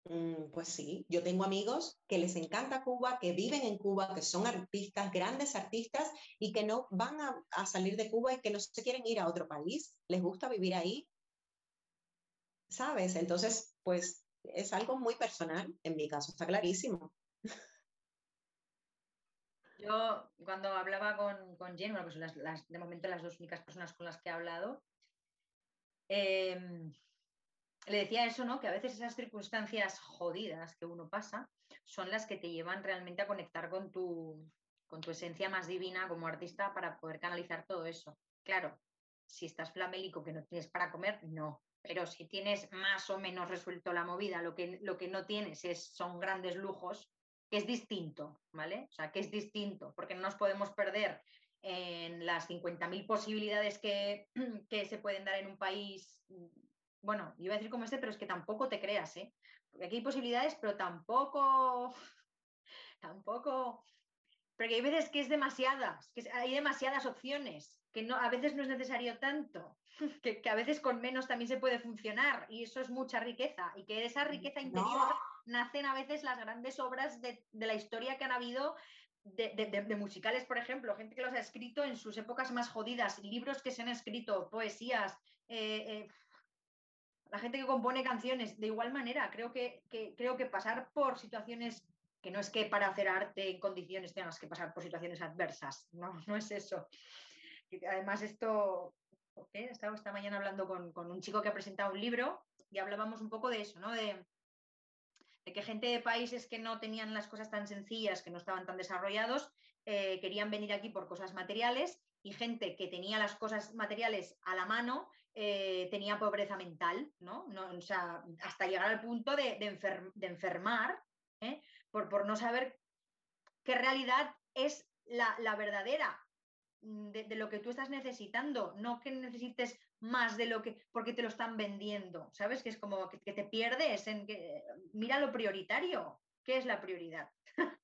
mm, pues sí, yo tengo amigos que les encanta Cuba, que viven en Cuba, que son artistas, grandes artistas, y que no van a, salir de Cuba y que no se quieren ir a otro país, les gusta vivir ahí, ¿sabes? Entonces, pues es algo muy personal, en mi caso, está clarísimo. Yo cuando hablaba con, con pues las, de momento las dos únicas personas con las que he hablado, Em, le decía eso, ¿no? Que a veces esas circunstancias jodidas que uno pasa son las que te llevan realmente a conectar con tu, con tu esencia más divina como artista para poder canalizar todo eso. Claro, si estás flamélico que no tienes para comer, no. Pero si tienes más o menos resuelto la movida, lo que, lo que no tienes es, son grandes lujos, que es distinto, ¿vale? O sea, que es distinto, porque no nos podemos perder en las 50.000 posibilidades que, <clears throat> que, se pueden dar en un país, bueno, iba a decir como este, pero es que tampoco te creas, ¿eh? Porque aquí hay posibilidades, pero tampoco, <laughs> tampoco, porque hay veces que es demasiadas, que hay demasiadas opciones, que no, a veces no es necesario tanto, <laughs> que, que, a veces con menos también se puede funcionar y eso es mucha riqueza y que de esa riqueza interior nacen a veces las grandes obras de, de la historia que han habido de, musicales, por ejemplo, gente que los ha escrito en sus épocas más jodidas, libros que se han escrito, poesías, eh, eh, la gente que compone canciones, de igual manera, creo que, creo que pasar por situaciones, que no es que para hacer arte en condiciones tengas que pasar por situaciones adversas, no, no es eso. Además, esto, he estado esta mañana hablando con, un chico que ha presentado un libro y hablábamos un poco de eso, ¿no? De, que gente de países que no tenían las cosas tan sencillas, que no estaban tan desarrollados, eh, querían venir aquí por cosas materiales y gente que tenía las cosas materiales a la mano eh, tenía pobreza mental, ¿no? O sea, hasta llegar al punto de, enfermar ¿eh? por, no saber qué realidad es la, verdadera de, de, lo que tú estás necesitando, no que necesites más de lo que, porque te lo están vendiendo, ¿sabes? Que es como que, te pierdes en que, mira lo prioritario, ¿qué es la prioridad? <laughs>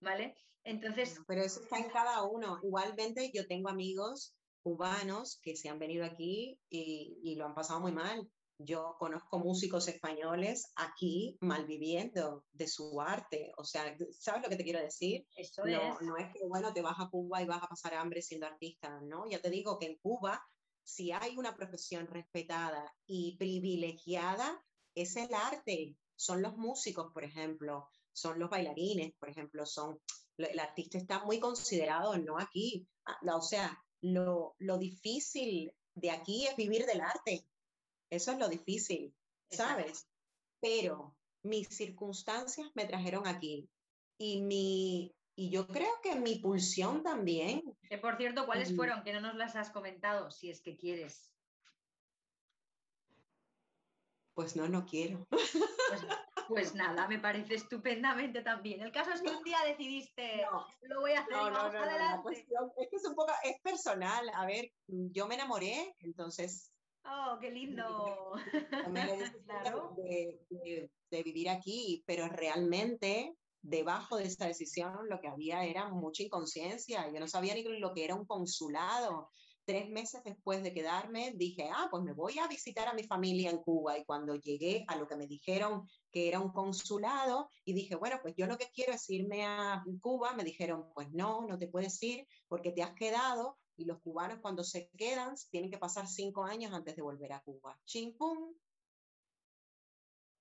¿Vale? Entonces... Pero eso está en cada uno. Igualmente yo tengo amigos cubanos que se han venido aquí y lo han pasado muy mal. Yo conozco músicos españoles aquí malviviendo de su arte. O sea, ¿sabes lo que te quiero decir? Eso no, es. no es que, bueno, te vas a Cuba y vas a pasar hambre siendo artista, ¿no? Ya te digo que en Cuba si hay una profesión respetada y privilegiada, es el arte. Son los músicos, por ejemplo, son los bailarines, por ejemplo, son el artista está muy considerado, no aquí. Ah, o sea, lo, lo difícil de aquí es vivir del arte. Eso es lo difícil, ¿sabes? Pero mis circunstancias me trajeron aquí y mi y yo creo que mi pulsión también. Que por cierto, ¿cuáles fueron? Que no nos las has comentado, si es que quieres. Pues no, no quiero. Pues, pues nada, me parece estupendamente también. El caso es que un día decidiste, <laughs> lo voy a hacer, no, no, no, es que es un poco, es personal. A ver, yo me enamoré, entonces Oh, qué lindo. <laughs> claro. de, de, vivir aquí, pero realmente debajo de esta decisión lo que había era mucha inconsciencia. Yo no sabía ni lo que era un consulado. Tres meses después de quedarme, dije, ah, pues me voy a visitar a mi familia en Cuba. Y cuando llegué a lo que me dijeron que era un consulado, y dije, bueno, pues yo lo que quiero es irme a Cuba, me dijeron, pues no, no te puedes ir porque te has quedado y los cubanos cuando se quedan tienen que pasar cinco años antes de volver a Cuba. Ching, pum,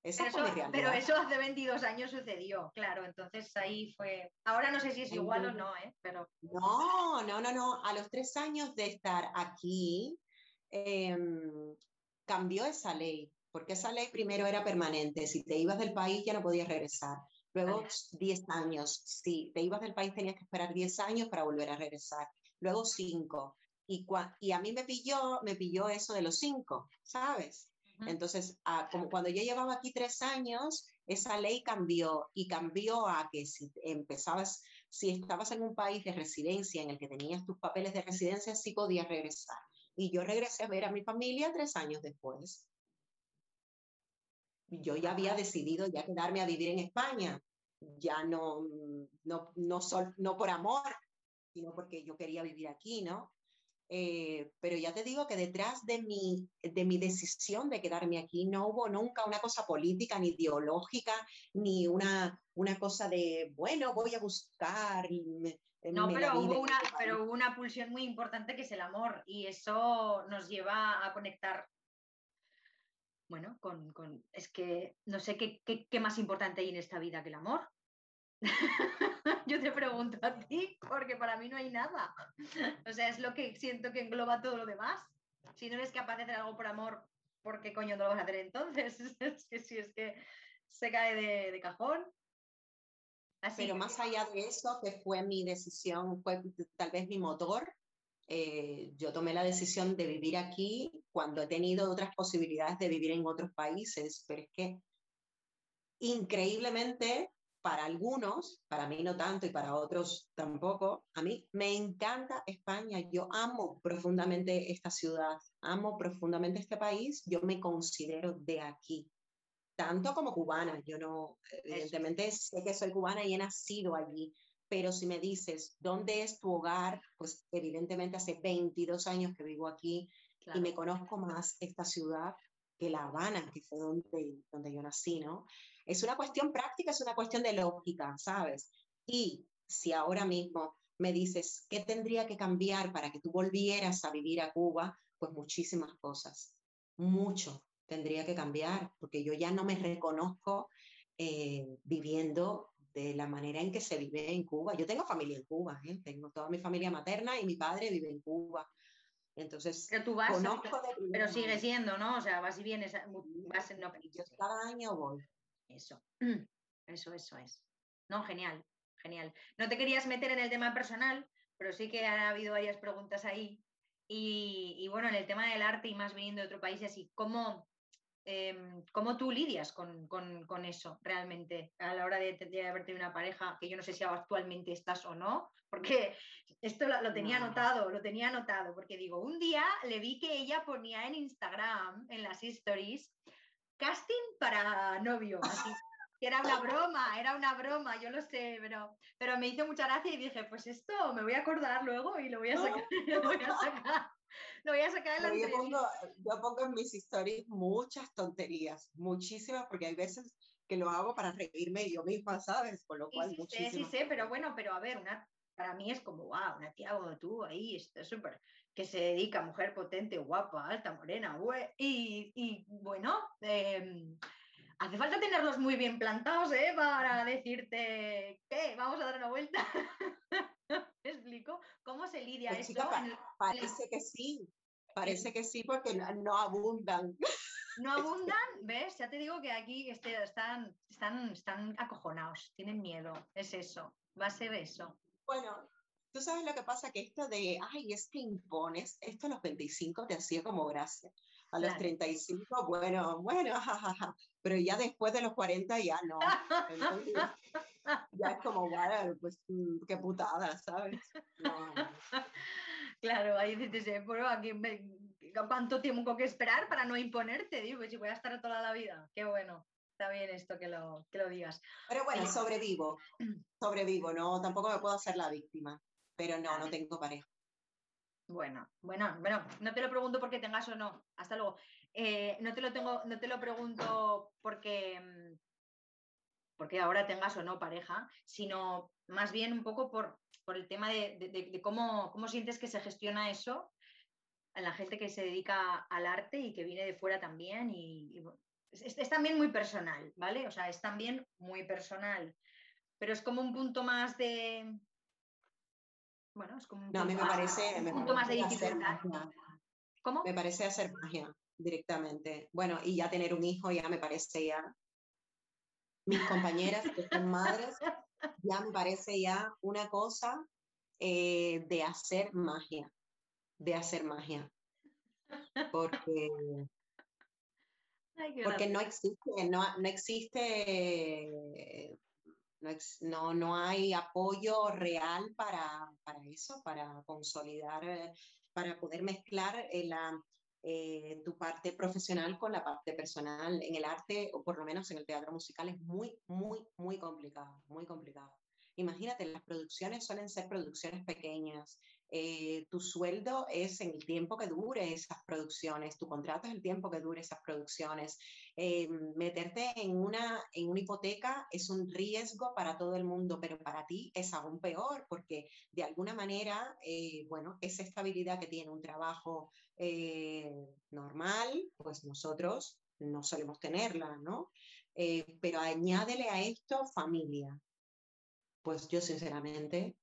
pero, eso, hace 22 años sucedió, claro, entonces ahí fue. Ahora no sé si es igual o no, ¿eh? Pero... No, no, no, no. A los tres años de estar aquí, em, cambió esa ley, porque esa ley primero era permanente. Si te ibas del país ya no podías regresar. Luego 10 años. Si te ibas del país tenías que esperar 10 años para volver a regresar. Luego 5. Y, y a mí me pilló, me pilló eso de los 5, ¿sabes? Entonces, ah, como cuando yo llevaba aquí tres años, esa ley cambió y cambió a que si empezabas, si estabas en un país de residencia en el que tenías tus papeles de residencia, sí podías regresar. Y yo regresé a ver a mi familia tres años después. Yo ya había decidido ya quedarme a vivir en España, ya no, no, no, no por amor, sino porque yo quería vivir aquí, ¿no? Eh, pero ya te digo que detrás de mi, de mi decisión de quedarme aquí no hubo nunca una cosa política ni ideológica, ni una, una cosa de, bueno, voy a buscar. no, pero hubo, una, pero hubo una pulsión muy importante que es el amor y eso nos lleva a conectar. Bueno, con, con es que no sé qué, qué, qué más importante hay en esta vida que el amor. <laughs> Yo te pregunto a ti, porque para mí no hay nada. O sea, es lo que siento que engloba todo lo demás. Si no eres capaz de hacer algo por amor, ¿por qué coño no lo vas a hacer entonces? <laughs> Es que si es que se cae de, cajón. Pero más allá de eso, que fue mi decisión, fue tal vez mi motor, eh, yo tomé la decisión de vivir aquí cuando he tenido otras posibilidades de vivir en otros países, pero es que increíblemente para algunos, para mí no tanto y para otros tampoco, a mí me encanta España, yo amo profundamente esta ciudad, amo profundamente este país, yo me considero de aquí, tanto como cubana, yo no, evidentemente sé que soy cubana y he nacido allí, pero si me dices, ¿dónde es tu hogar? Pues evidentemente hace 22 años que vivo aquí y me conozco más esta ciudad que La Habana, que fue donde, donde yo nací, ¿no? Es una cuestión práctica, es una cuestión de lógica, ¿sabes? Y si ahora mismo me dices, ¿qué tendría que cambiar para que tú volvieras a vivir a Cuba? Pues muchísimas cosas, mucho tendría que cambiar, porque yo ya no me reconozco eh, viviendo de la manera en que se vive en Cuba. Yo tengo familia en Cuba, ¿eh? tengo toda mi familia materna y mi padre vive en Cuba. Entonces, pero tú vas, pero sigue siendo, ¿no? O sea, vas y vienes, vas en, no, yo cada año voy. Eso, eso, eso es. No, genial, genial. No te querías meter en el tema personal, pero sí que ha habido varias preguntas ahí. Y, bueno, en el tema del arte y más viniendo de otro país, así, ¿cómo, em, ¿cómo tú lidias con, eso realmente a la hora de, de, haber tenido una pareja que yo no sé si actualmente estás o no? Porque esto lo, tenía anotado, lo tenía anotado, porque digo, un día le vi que ella ponía en Instagram, en las stories, casting para novio, así. era una <laughs> broma, era una broma, yo lo sé, pero, pero me hizo mucha gracia y dije, pues esto me voy a acordar luego y lo voy a sacar. <laughs> lo voy a <laughs> sacar. Lo voy a sacar en la yo pongo, yo pongo en mis stories muchas tonterías, muchísimas, porque hay veces que lo hago para reírme yo misma, ¿sabes? Con lo cual, sí, sí, sí, sí, pero bueno, pero a ver, una, para mí es como, wow, una tía como tú ahí, está súper que se dedica, mujer potente, guapa, alta, morena, y, y, bueno, em, hace falta tenerlos muy bien plantados, ¿eh? Para decirte, ¿qué? Vamos a dar una vuelta. <laughs> ¿Me explico? ¿Cómo se lidia Pues, esto? chica, pa- en el- parece que sí, parece que sí, porque no, no abundan. No abundan, ¿ves? Ya te digo que aquí este- están, están, están acojonados, tienen miedo. Es eso, va a ser eso. Bueno, tú sabes lo que pasa, que esto de, ay, es que impones, esto a los 25 te hacía como gracia. A los Claro. 35, bueno, bueno, <laughs> jajaja, pero ya después de los 40 ya no. Entonces, ya es como, bueno, pues mm, qué putada, ¿sabes? No, <laughs> Claro, ahí dices, eh, bueno, aquí me- ¿cuánto tengo que esperar para no imponerte? Digo, si voy a estar toda la vida. Qué bueno, está bien esto que lo, que lo digas. Pero bueno, Oye. sobrevivo, <clears throat> sobrevivo, no, tampoco me puedo hacer la víctima, pero no, no tengo pareja. Bueno, bueno, bueno, no te lo pregunto porque tengas o no. Hasta luego. Eh, no te lo tengo, no te lo pregunto porque, mm, porque ahora tengas o no pareja, sino más bien un poco por, por el tema de, de- cómo, cómo sientes que se gestiona eso a la gente que se dedica al arte y que viene de fuera también. Y, es, también muy personal, ¿vale? O sea, es también muy personal. Pero es como un punto más de. Bueno, es como un No, a mí me punto más- parece, un me punto más de dificultad. magia. ¿Cómo? Me parece hacer magia directamente. Bueno, y ya tener un hijo ya me parece ya. Mis compañeras que son madres, ya me parece ya una cosa eh, de hacer magia, de hacer magia. Porque, Ay, porque no existe, no, no existe, no, ex- no, no hay apoyo real para, para eso, para consolidar, eh, para poder mezclar eh, la, eh, tu parte profesional con la parte personal. En el arte, o por lo menos en el teatro musical, es muy, muy, muy complicado, muy complicado. Imagínate, las producciones suelen ser producciones pequeñas. Eh, tu sueldo es en el tiempo que dure esas producciones, tu contrato es el tiempo que dure esas producciones. Eh, meterte en una, en una hipoteca es un riesgo para todo el mundo, pero para ti es aún peor porque de alguna manera, eh, bueno, esa estabilidad que tiene un trabajo normal, pues nosotros no solemos tenerla, ¿no? Pero añádele a esto familia. Pues yo sinceramente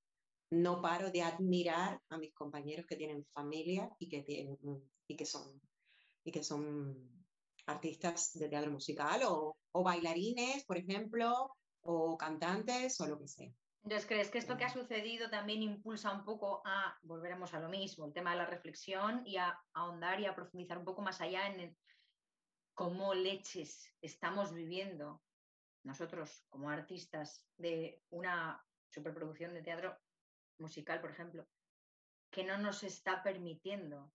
no paro de admirar a mis compañeros que tienen familia y que, tienen, y que, son, y que son artistas de teatro musical o, o bailarines, por ejemplo, o cantantes o lo que sea. Entonces, ¿crees que esto que ha sucedido también impulsa un poco a, volveremos a lo mismo, el tema de la reflexión y a, ahondar y a profundizar un poco más allá en el- cómo leches estamos viviendo nosotros como artistas de una superproducción de teatro musical, por ejemplo, que no nos está permitiendo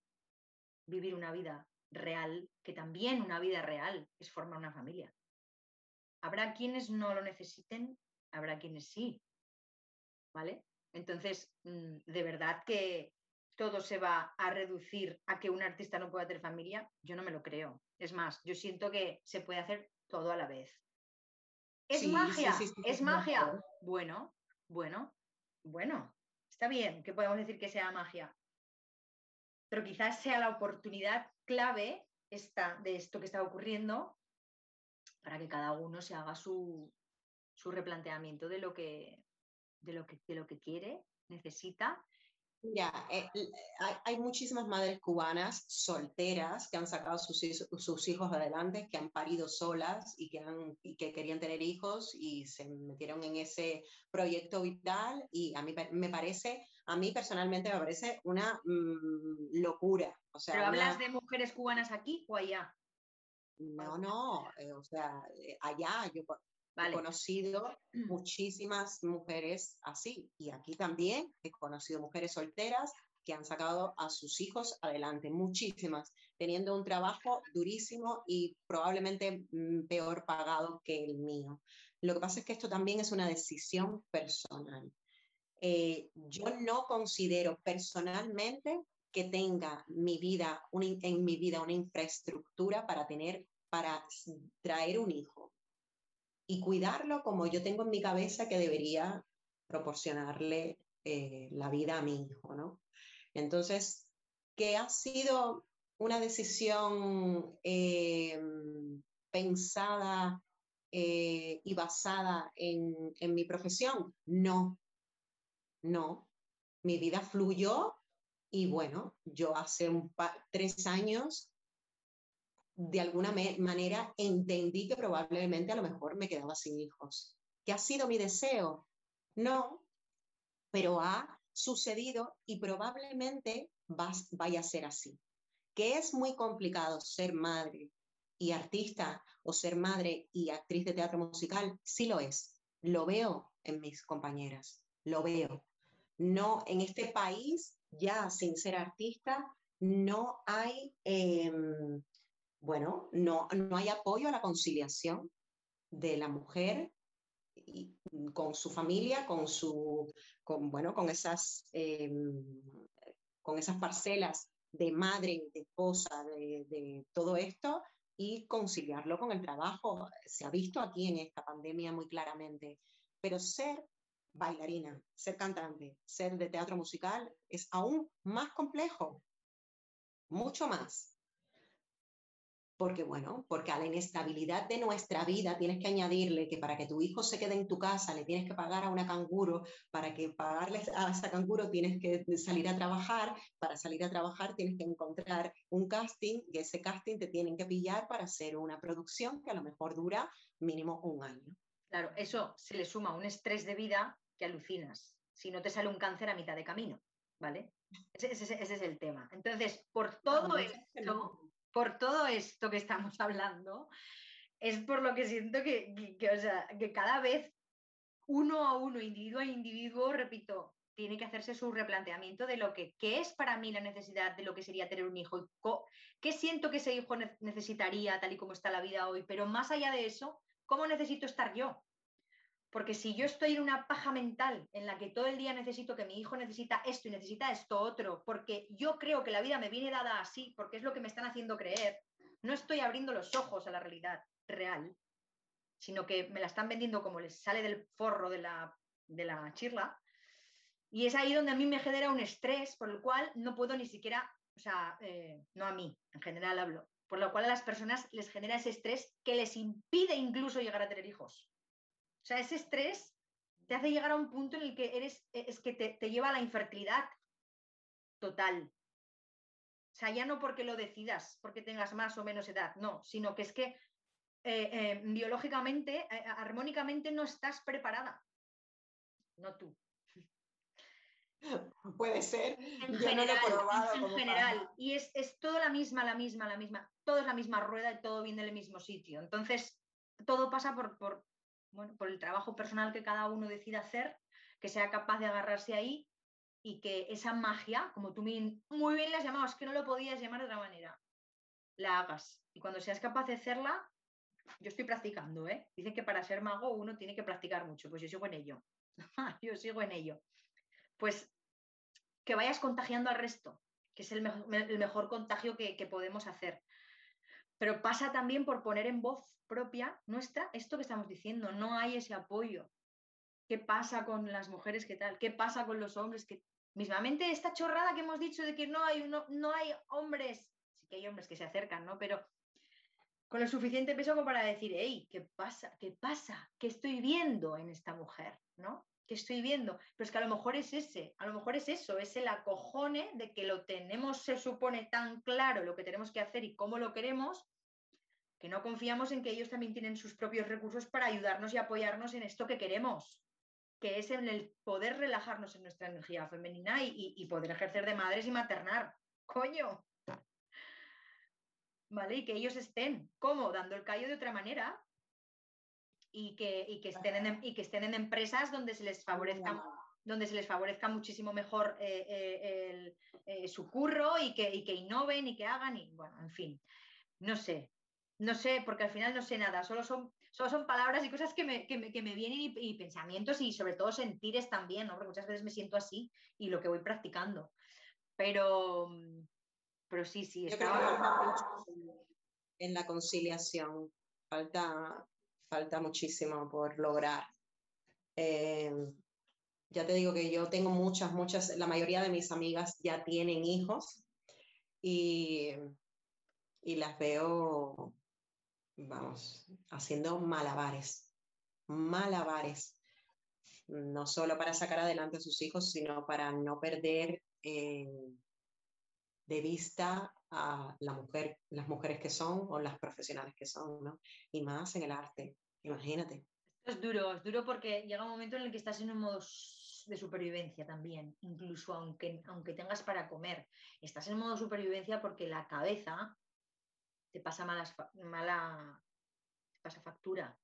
vivir una vida real, que también una vida real es formar una familia. Habrá quienes no lo necesiten, habrá quienes sí, ¿vale? Entonces, mm, de verdad que todo se va a reducir a que un artista no pueda tener familia, yo no me lo creo. Es más, yo siento que se puede hacer todo a la vez. ¿Es Sí, magia? sí, sí, ¿Es magia? Bueno, bueno, bueno. Está bien que podemos decir que sea magia. Pero quizás sea la oportunidad clave esta, de esto que está ocurriendo para que cada uno se haga su, su replanteamiento de lo que, de lo que, de lo que quiere, necesita. Mira, eh, hay, hay muchísimas madres cubanas solteras que han sacado sus, hijos- sus hijos adelante, que han parido solas y que, han, y que querían tener hijos y se metieron en ese proyecto vital y a mí me parece, a mí personalmente me parece una mm, locura. O sea, ¿Pero hablas una- de mujeres cubanas aquí o allá? no, no, eh, o sea, eh, allá yo he conocido muchísimas mujeres así y aquí también he conocido mujeres solteras que han sacado a sus hijos adelante, muchísimas, teniendo un trabajo durísimo y probablemente mm, peor pagado que el mío. Lo que pasa es que esto también es una decisión personal. Eh, yo no considero personalmente que tenga mi vida, en mi vida una infraestructura para tener, para traer un hijo y cuidarlo como yo tengo en mi cabeza que debería proporcionarle eh, la vida a mi hijo, ¿no? Entonces, que ha sido una decisión eh, pensada eh, y basada en, mi profesión. No, no. Mi vida fluyó y bueno, yo hace un tres años de alguna manera entendí que probablemente a lo mejor me quedaba sin hijos. ¿Qué ha sido mi deseo? No, pero ha sucedido y probablemente vaya a ser así. Que es muy complicado ser madre y artista o ser madre y actriz de teatro musical, sí lo es. Lo veo en mis compañeras, lo veo. No, en este país, ya sin ser artista, no hay, em, bueno, no, no hay apoyo a la conciliación de la mujer y, con su familia, con su, con, bueno, con esas, em, con esas parcelas de madre, de esposa, de todo esto, y conciliarlo con el trabajo. Se ha visto aquí en esta pandemia muy claramente. Pero ser bailarina, ser cantante, ser de teatro musical es aún más complejo, mucho más porque bueno, porque a la inestabilidad de nuestra vida tienes que añadirle que para que tu hijo se quede en tu casa le tienes que pagar a una canguro, para que pagarle a esa canguro tienes que salir a trabajar, para salir a trabajar tienes que encontrar un casting y ese casting te tienen que pillar para hacer una producción que a lo mejor dura mínimo un año. Claro, eso se le suma un estrés de vida que alucinas. Si no te sale un cáncer a mitad de camino, ¿vale? Ese, es el tema. Entonces, por todo esto, por todo esto que estamos hablando, es por lo que siento que, que, cada vez uno a uno, individuo a individuo, repito, tiene que hacerse su replanteamiento de lo que ¿qué es para mí la necesidad de lo que sería tener un hijo, qué siento que ese hijo necesitaría tal y como está la vida hoy, pero más allá de eso, ¿cómo necesito estar yo? Porque si yo estoy en una paja mental en la que todo el día necesito que mi hijo necesita esto y necesita esto otro, porque yo creo que la vida me viene dada así, porque es lo que me están haciendo creer, no estoy abriendo los ojos a la realidad real, sino que me la están vendiendo como les sale del forro de la, de la chirla. Y es ahí donde a mí me genera un estrés por el cual no puedo ni siquiera, o sea, eh, no a mí, en general hablo, por lo cual a las personas les genera ese estrés que les impide incluso llegar a tener hijos. O sea, ese estrés te hace llegar a un punto en el que eres, es que te, lleva a la infertilidad total. O sea, ya no porque lo decidas, porque tengas más o menos edad, no, sino que es que eh, eh, biológicamente, eh, armónicamente no estás preparada. No tú. <laughs> Puede ser. En general, en general. Y es, es todo la misma, la misma, la misma. Todo es la misma rueda y todo viene del mismo sitio. Entonces, todo pasa por, por, bueno, por el trabajo personal que cada uno decida hacer, que sea capaz de agarrarse ahí y que esa magia, como tú muy bien la has llamado, es que no lo podías llamar de otra manera, la hagas. Y cuando seas capaz de hacerla, yo estoy practicando, ¿eh? Dicen que para ser mago uno tiene que practicar mucho, pues yo sigo en ello. <laughs> yo sigo en ello. Pues que vayas contagiando al resto, que es el, mejor contagio que, que podemos hacer. Pero pasa también por poner en voz propia nuestra esto que estamos diciendo. No hay ese apoyo. ¿Qué pasa con las mujeres? ¿Qué tal? ¿Qué pasa con los hombres? que Mismamente esta chorrada que hemos dicho de que no hay, no, no hay hombres, sí que hay hombres que se acercan, ¿no? Pero con el suficiente peso como para decir, hey, ¿qué pasa? ¿Qué pasa? ¿Qué estoy viendo en esta mujer? ¿No? ¿Qué estoy viendo? Pero es que a lo mejor es ese, a lo mejor es eso, es el acojone de que lo tenemos, se supone, tan claro lo que tenemos que hacer y cómo lo queremos, que no confiamos en que ellos también tienen sus propios recursos para ayudarnos y apoyarnos en esto que queremos, que es en el poder relajarnos en nuestra energía femenina y, poder ejercer de madres y maternar. Coño. ¿Vale? Y que ellos estén, ¿cómo? Dando el callo de otra manera y que, estén, en, y que estén en empresas donde se les favorezca donde se les favorezca muchísimo mejor eh, eh, eh, su curro y que, y que innoven y que hagan y bueno, en fin, no sé, no sé, porque al final no sé nada, solo son, solo son palabras y cosas que me, que me, vienen y, pensamientos y sobre todo sentires también, ¿no? Porque muchas veces me siento así y lo que voy practicando. Pero, pero sí, sí. Que mucho en la conciliación, falta, falta muchísimo por lograr. Eh, ya te digo que yo tengo muchas, muchas, la mayoría de mis amigas ya tienen hijos y, y las veo vamos, haciendo malabares, malabares, no solo para sacar adelante a sus hijos, sino para no perder eh, de vista a la mujer, las mujeres que son o las profesionales que son, ¿no? Y más en el arte, imagínate. es duro, es duro porque llega un momento en el que estás en un modo de supervivencia también, incluso aunque, aunque tengas para comer. Estás en modo supervivencia porque la cabeza te pasa malas, mala, te pasa factura.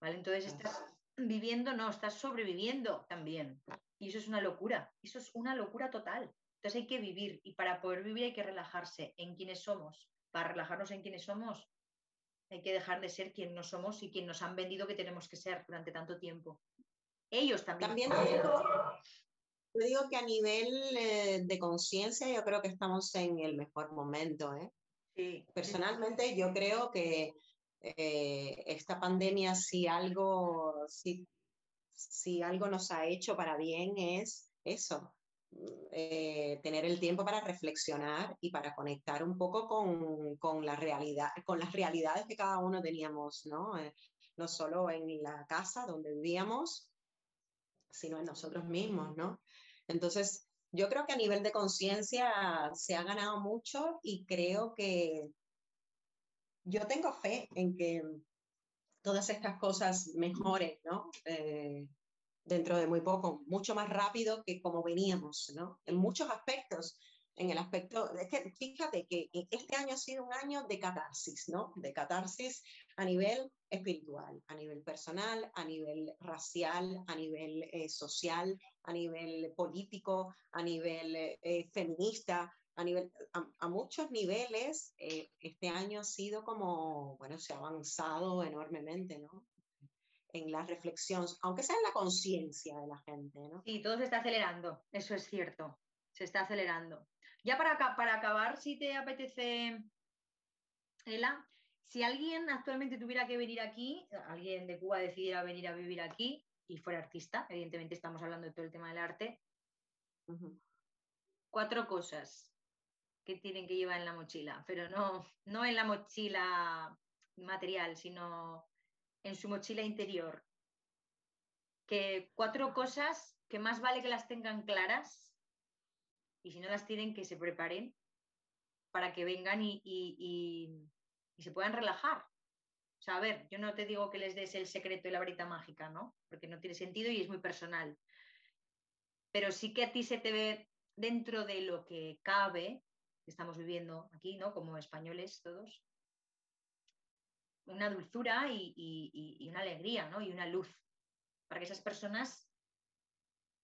¿vale? Entonces estás viviendo, no, estás sobreviviendo también. Y eso es una locura, eso es una locura total. Entonces hay que vivir y para poder vivir hay que relajarse en quienes somos. Para relajarnos en quienes somos hay que dejar de ser quien no somos y quien nos han vendido que tenemos que ser durante tanto tiempo. Ellos también. También yo digo que a nivel eh, de conciencia yo creo que estamos en el mejor momento. ¿eh? Sí. Personalmente yo creo que eh, esta pandemia si algo, si, si algo nos ha hecho para bien es eso, eh, tener el tiempo para reflexionar y para conectar un poco con, con, la realidad, con las realidades que cada uno teníamos, ¿no? Eh, no solo en la casa donde vivíamos, sino en nosotros mismos, ¿no? Entonces, yo creo que a nivel de conciencia se ha ganado mucho y creo que yo tengo fe en que todas estas cosas mejoren, ¿no? Eh, dentro de muy poco, mucho más rápido que como veníamos, ¿no? En muchos aspectos, en el aspecto, es que fíjate que este año ha sido un año de catarsis, ¿no? De catarsis a nivel espiritual, a nivel personal, a nivel racial, a nivel eh, social, a nivel político, a nivel eh, feminista, a, nivel, a, muchos niveles. Eh, este año ha sido como, bueno, se ha avanzado enormemente, ¿no? En la reflexión, aunque sea en la conciencia de la gente, ¿no? Sí, todo se está acelerando, eso es cierto, se está acelerando. Ya para, para acabar, si te apetece, Ela, si alguien actualmente tuviera que venir aquí, alguien de Cuba decidiera venir a vivir aquí y fuera artista, evidentemente estamos hablando de todo el tema del arte, cuatro cosas que tienen que llevar en la mochila, pero no, no en la mochila material, sino en su mochila interior. Que cuatro cosas que más vale que las tengan claras y si no las tienen, que se preparen para que vengan y, se puedan relajar. O sea, a ver, yo no te digo que les des el secreto y la varita mágica, ¿no? Porque no tiene sentido y es muy personal. Pero sí que a ti se te ve dentro de lo que cabe, que estamos viviendo aquí, ¿no? Como españoles todos, una dulzura y, una alegría, ¿no? Y una luz, para que esas personas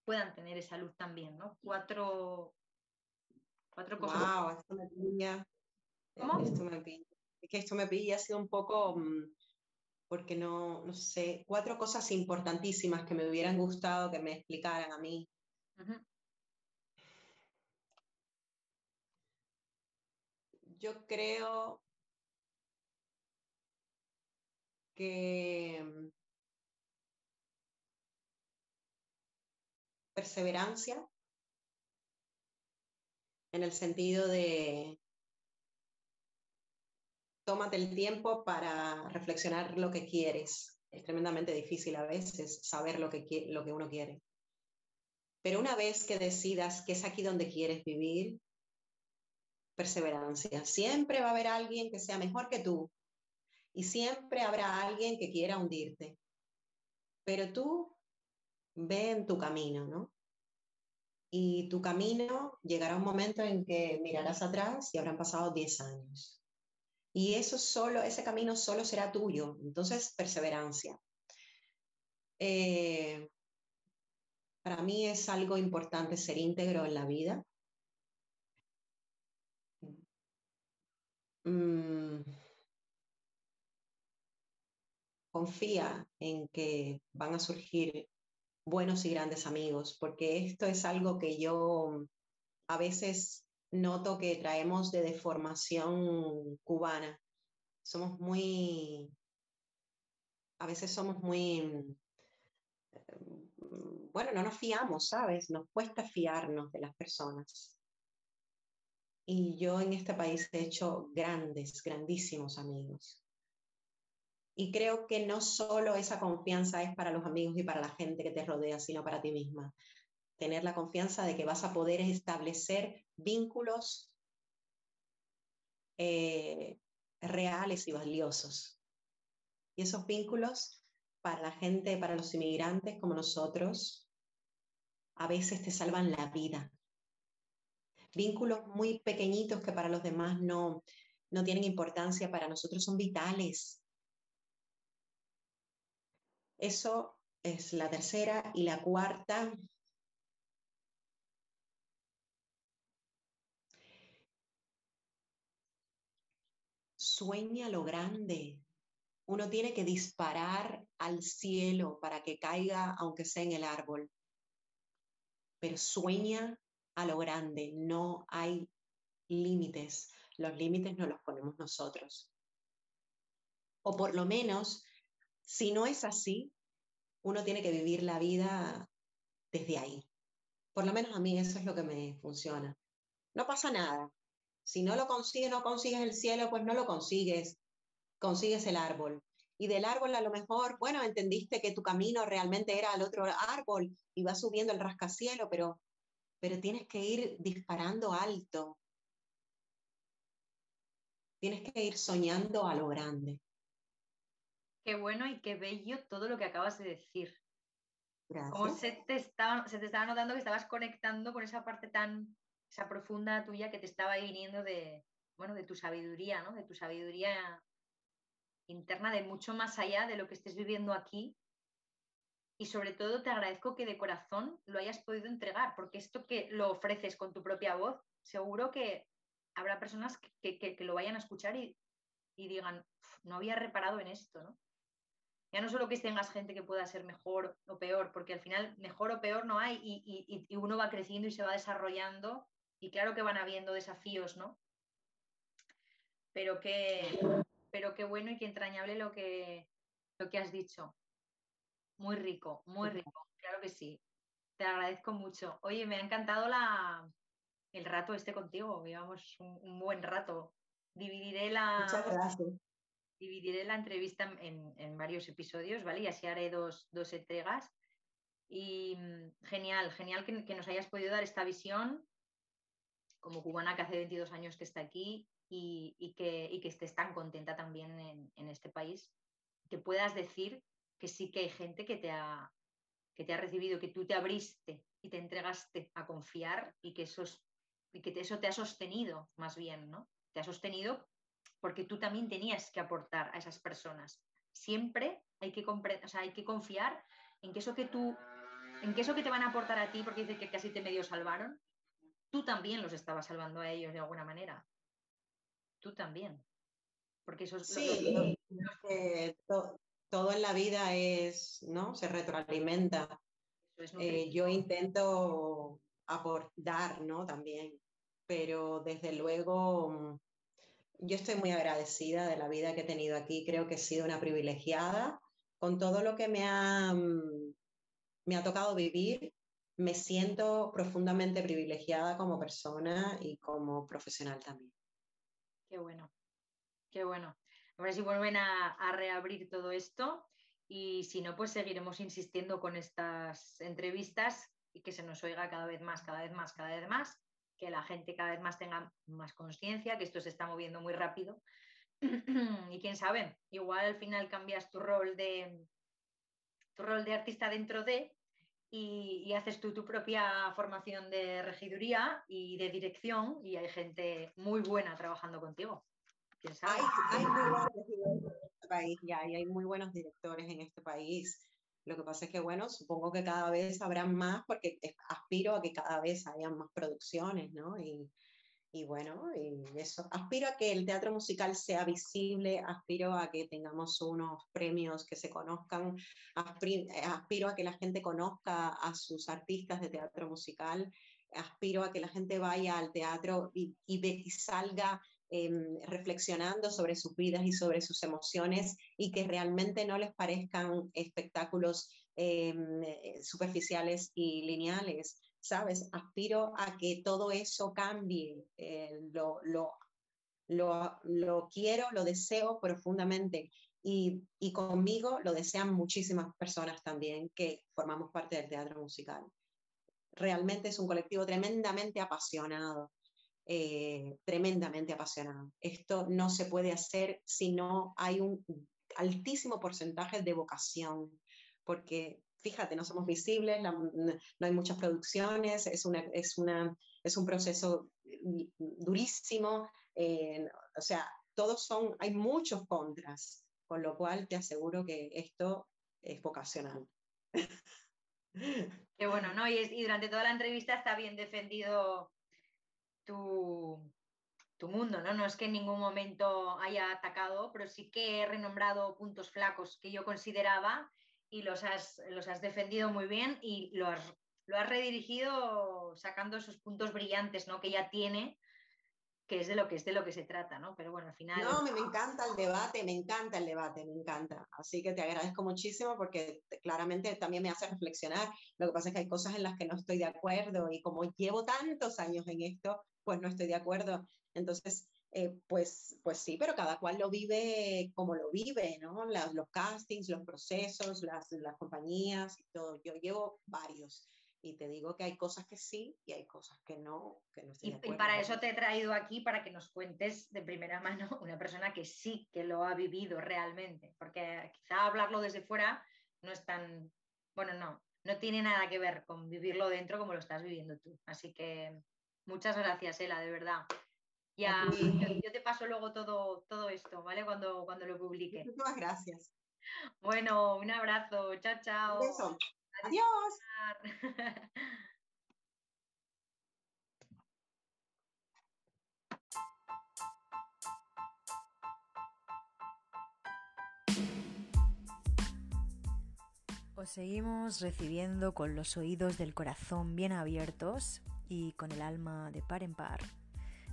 puedan tener esa luz también, ¿no? Cuatro, cuatro cosas. Wow, esto me pilla. ¿Cómo? Esto me pilla. Es que esto me pilla, ha sido un poco, mm, porque no, no sé, cuatro cosas importantísimas que me hubieran gustado que me explicaran a mí. Yo creo que perseverancia en el sentido de tómate el tiempo para reflexionar lo que quieres. Es tremendamente difícil a veces saber lo que, lo que uno quiere. Pero una vez que decidas que es aquí donde quieres vivir, perseverancia. Siempre va a haber alguien que sea mejor que tú, y siempre habrá alguien que quiera hundirte. Pero tú ve en tu camino, ¿no? Y tu camino llegará un momento en que mirarás atrás y habrán pasado 10 años. Y eso solo, ese camino solo será tuyo. Entonces, perseverancia. Eh, para mí es algo importante ser íntegro en la vida. Mm, confía en que van a surgir buenos y grandes amigos, porque esto es algo que yo a veces noto que traemos de deformación cubana. Somos muy, a veces somos muy, bueno, no nos fiamos, ¿sabes? Nos cuesta fiarnos de las personas. Y yo en este país he hecho grandes, grandísimos amigos Y creo que no solo esa confianza es para los amigos y para la gente que te rodea, sino para ti misma. Tener la confianza de que vas a poder establecer vínculos eh, reales y valiosos. Y esos vínculos para la gente, para los inmigrantes como nosotros, a veces te salvan la vida. Vínculos muy pequeñitos que para los demás no, no tienen importancia, para nosotros son vitales. Eso es la tercera y la cuarta. Sueña lo grande. Uno tiene que disparar al cielo para que caiga, aunque sea en el árbol. Pero sueña a lo grande. No hay límites. Los límites no los ponemos nosotros. O por lo menos, si no es así, uno tiene que vivir la vida desde ahí. Por lo menos a mí eso es lo que me funciona. No pasa nada. Si no lo consigues, no consigues el cielo, pues no lo consigues. Consigues el árbol. Y del árbol a lo mejor, bueno, entendiste que tu camino realmente era al otro árbol y vas subiendo el rascacielo, pero, pero tienes que ir disparando alto. Tienes que ir soñando a lo grande. Qué bueno y qué bello todo lo que acabas de decir. Gracias. se te, estaba, se te estaba notando que estabas conectando con esa parte tan, esa profunda tuya que te estaba viniendo de, bueno, de tu sabiduría, ¿no? De tu sabiduría interna, de mucho más allá de lo que estés viviendo aquí. Y sobre todo te agradezco que de corazón lo hayas podido entregar, porque esto que lo ofreces con tu propia voz, seguro que habrá personas que, que, que lo vayan a escuchar y, y digan, no había reparado en esto, ¿no? Ya no solo que tengas gente que pueda ser mejor o peor, porque al final mejor o peor no hay y, uno va creciendo y se va desarrollando y claro que van habiendo desafíos, ¿no? Pero qué, pero qué bueno y qué entrañable lo que, lo que has dicho. Muy rico, muy rico, claro que sí. Te agradezco mucho. Oye, me ha encantado la, el rato este contigo, llevamos un, un buen rato. Dividiré la, Muchas gracias dividiré la entrevista en, varios episodios, ¿vale? Y así haré dos, entregas. Y mm, genial, genial que, nos hayas podido dar esta visión como cubana que hace 22 años que está aquí y, que, que, estés tan contenta también en, este país, que puedas decir que sí que hay gente que te ha, que te ha recibido, que tú te abriste y te entregaste a confiar y que, eso, y que eso te ha sostenido más bien, ¿no? Te ha sostenido porque tú también tenías que aportar a esas personas. Siempre hay que, hay que confiar en que eso que tú, en que eso que te van a aportar a ti, porque dice que casi te medio salvaron, tú también los estabas salvando a ellos de alguna manera. Tú también. Porque eso es sí, todo en la vida es, ¿no? Se retroalimenta. Eh, yo intento aportar, ¿no? También, pero desde luego yo estoy muy agradecida de la vida que he tenido aquí. Creo que he sido una privilegiada con todo lo que me ha, mm, me ha tocado vivir. Me siento profundamente privilegiada como persona y como profesional también. Qué bueno, qué bueno. A ver si vuelven a, a reabrir todo esto y si no, pues seguiremos insistiendo con estas entrevistas y que se nos oiga cada vez más, cada vez más, cada vez más que la gente cada vez más tenga más conciencia, que esto se está moviendo muy rápido. <clears throat> y quién sabe, igual al final cambias tu rol de, tu rol de artista dentro de y, haces tú tu propia formación de regiduría y de dirección y hay gente muy buena trabajando contigo. Hay, muy buenos en este país hay muy buenos directores en este país. Lo que pasa es que, bueno, supongo que cada vez habrán más porque aspiro a que cada vez hayan más producciones, ¿no? Y, y bueno, y eso. Aspiro a que el teatro musical sea visible, aspiro a que tengamos unos premios que se conozcan, aspiro a que la gente conozca a sus artistas de teatro musical, aspiro a que la gente vaya al teatro y, y, y salga Em, reflexionando sobre sus vidas y sobre sus emociones y que realmente no les parezcan espectáculos em, eh, superficiales y lineales, ¿sabes? Aspiro a que todo eso cambie. Eh, lo, lo, lo quiero, lo deseo profundamente y, y, conmigo lo desean muchísimas personas también que formamos parte del teatro musical. Realmente es un colectivo tremendamente apasionado, eh, tremendamente apasionado. Esto no se puede hacer si no hay un altísimo porcentaje de vocación, porque fíjate, no somos visibles, no hay muchas producciones, es, una, es, una, es un proceso durísimo, eh, o sea, todos son, hay muchos contras, con lo cual te aseguro que esto es vocacional. <laughs> Qué bueno, ¿no? Y, y durante toda la entrevista está bien defendido tu, tu mundo, ¿no? No es que en ningún momento haya atacado, pero sí que he renombrado puntos flacos que yo consideraba y los has, los has defendido muy bien y lo has, lo has redirigido sacando esos puntos brillantes, ¿no? Que ya tiene que es de lo que es de lo que se trata, ¿no? Pero bueno, al final. No, me, me, encanta el debate, me encanta el debate, me encanta. Así que te agradezco muchísimo porque claramente también me hace reflexionar. Lo que pasa es que hay cosas en las que no estoy de acuerdo y como llevo tantos años en esto, pues no estoy de acuerdo. Entonces, eh, pues, pues sí, pero cada cual lo vive como lo vive, ¿no? Las, los castings, los procesos, las, las compañías y todo. Yo llevo varios y te digo que hay cosas que sí y hay cosas que no. Que no y, y, para eso te he traído aquí, para que nos cuentes de primera mano <laughs> una persona que sí que lo ha vivido realmente, porque quizá hablarlo desde fuera no es tan, bueno, no, no tiene nada que ver con vivirlo dentro como lo estás viviendo tú. Así que muchas gracias, Ela, de verdad. Ya, yo, yo, te paso luego todo, todo esto, ¿vale? Cuando, cuando lo publique. Muchas gracias. Bueno, un abrazo. Chao, chao. Un beso. Adiós. Os seguimos recibiendo con los oídos del corazón bien abiertos y con el alma de par en par.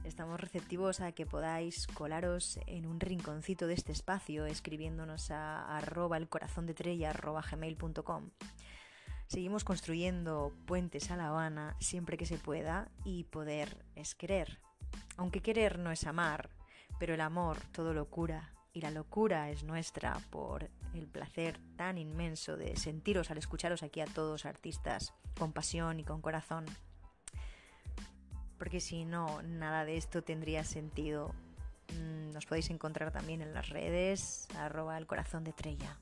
Estamos receptivos a que podáis colaros en un rinconcito de este espacio escribiéndonos a arroba el corazón de trella arroba gmail.com. Seguimos construyendo puentes a La Habana siempre que se pueda y poder es querer. Aunque querer no es amar, pero el amor todo lo cura y la locura es nuestra por el placer tan inmenso de sentiros al escucharos aquí a todos artistas con pasión y con corazón porque si no, nada de esto tendría sentido. Mm, nos podéis encontrar también en las redes, arroba el corazón de Trella.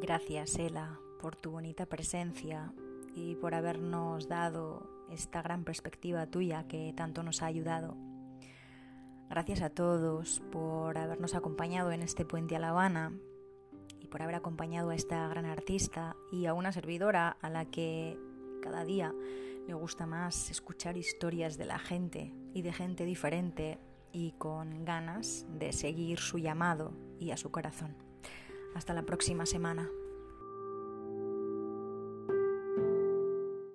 Gracias, Ela, por tu bonita presencia y por habernos dado esta gran perspectiva tuya que tanto nos ha ayudado. Gracias a todos por habernos acompañado en este puente a La Habana y por haber acompañado a esta gran artista y a una servidora a la que cada día le gusta más escuchar historias de la gente y de gente diferente y con ganas de seguir su llamado y a su corazón. Hasta la próxima semana.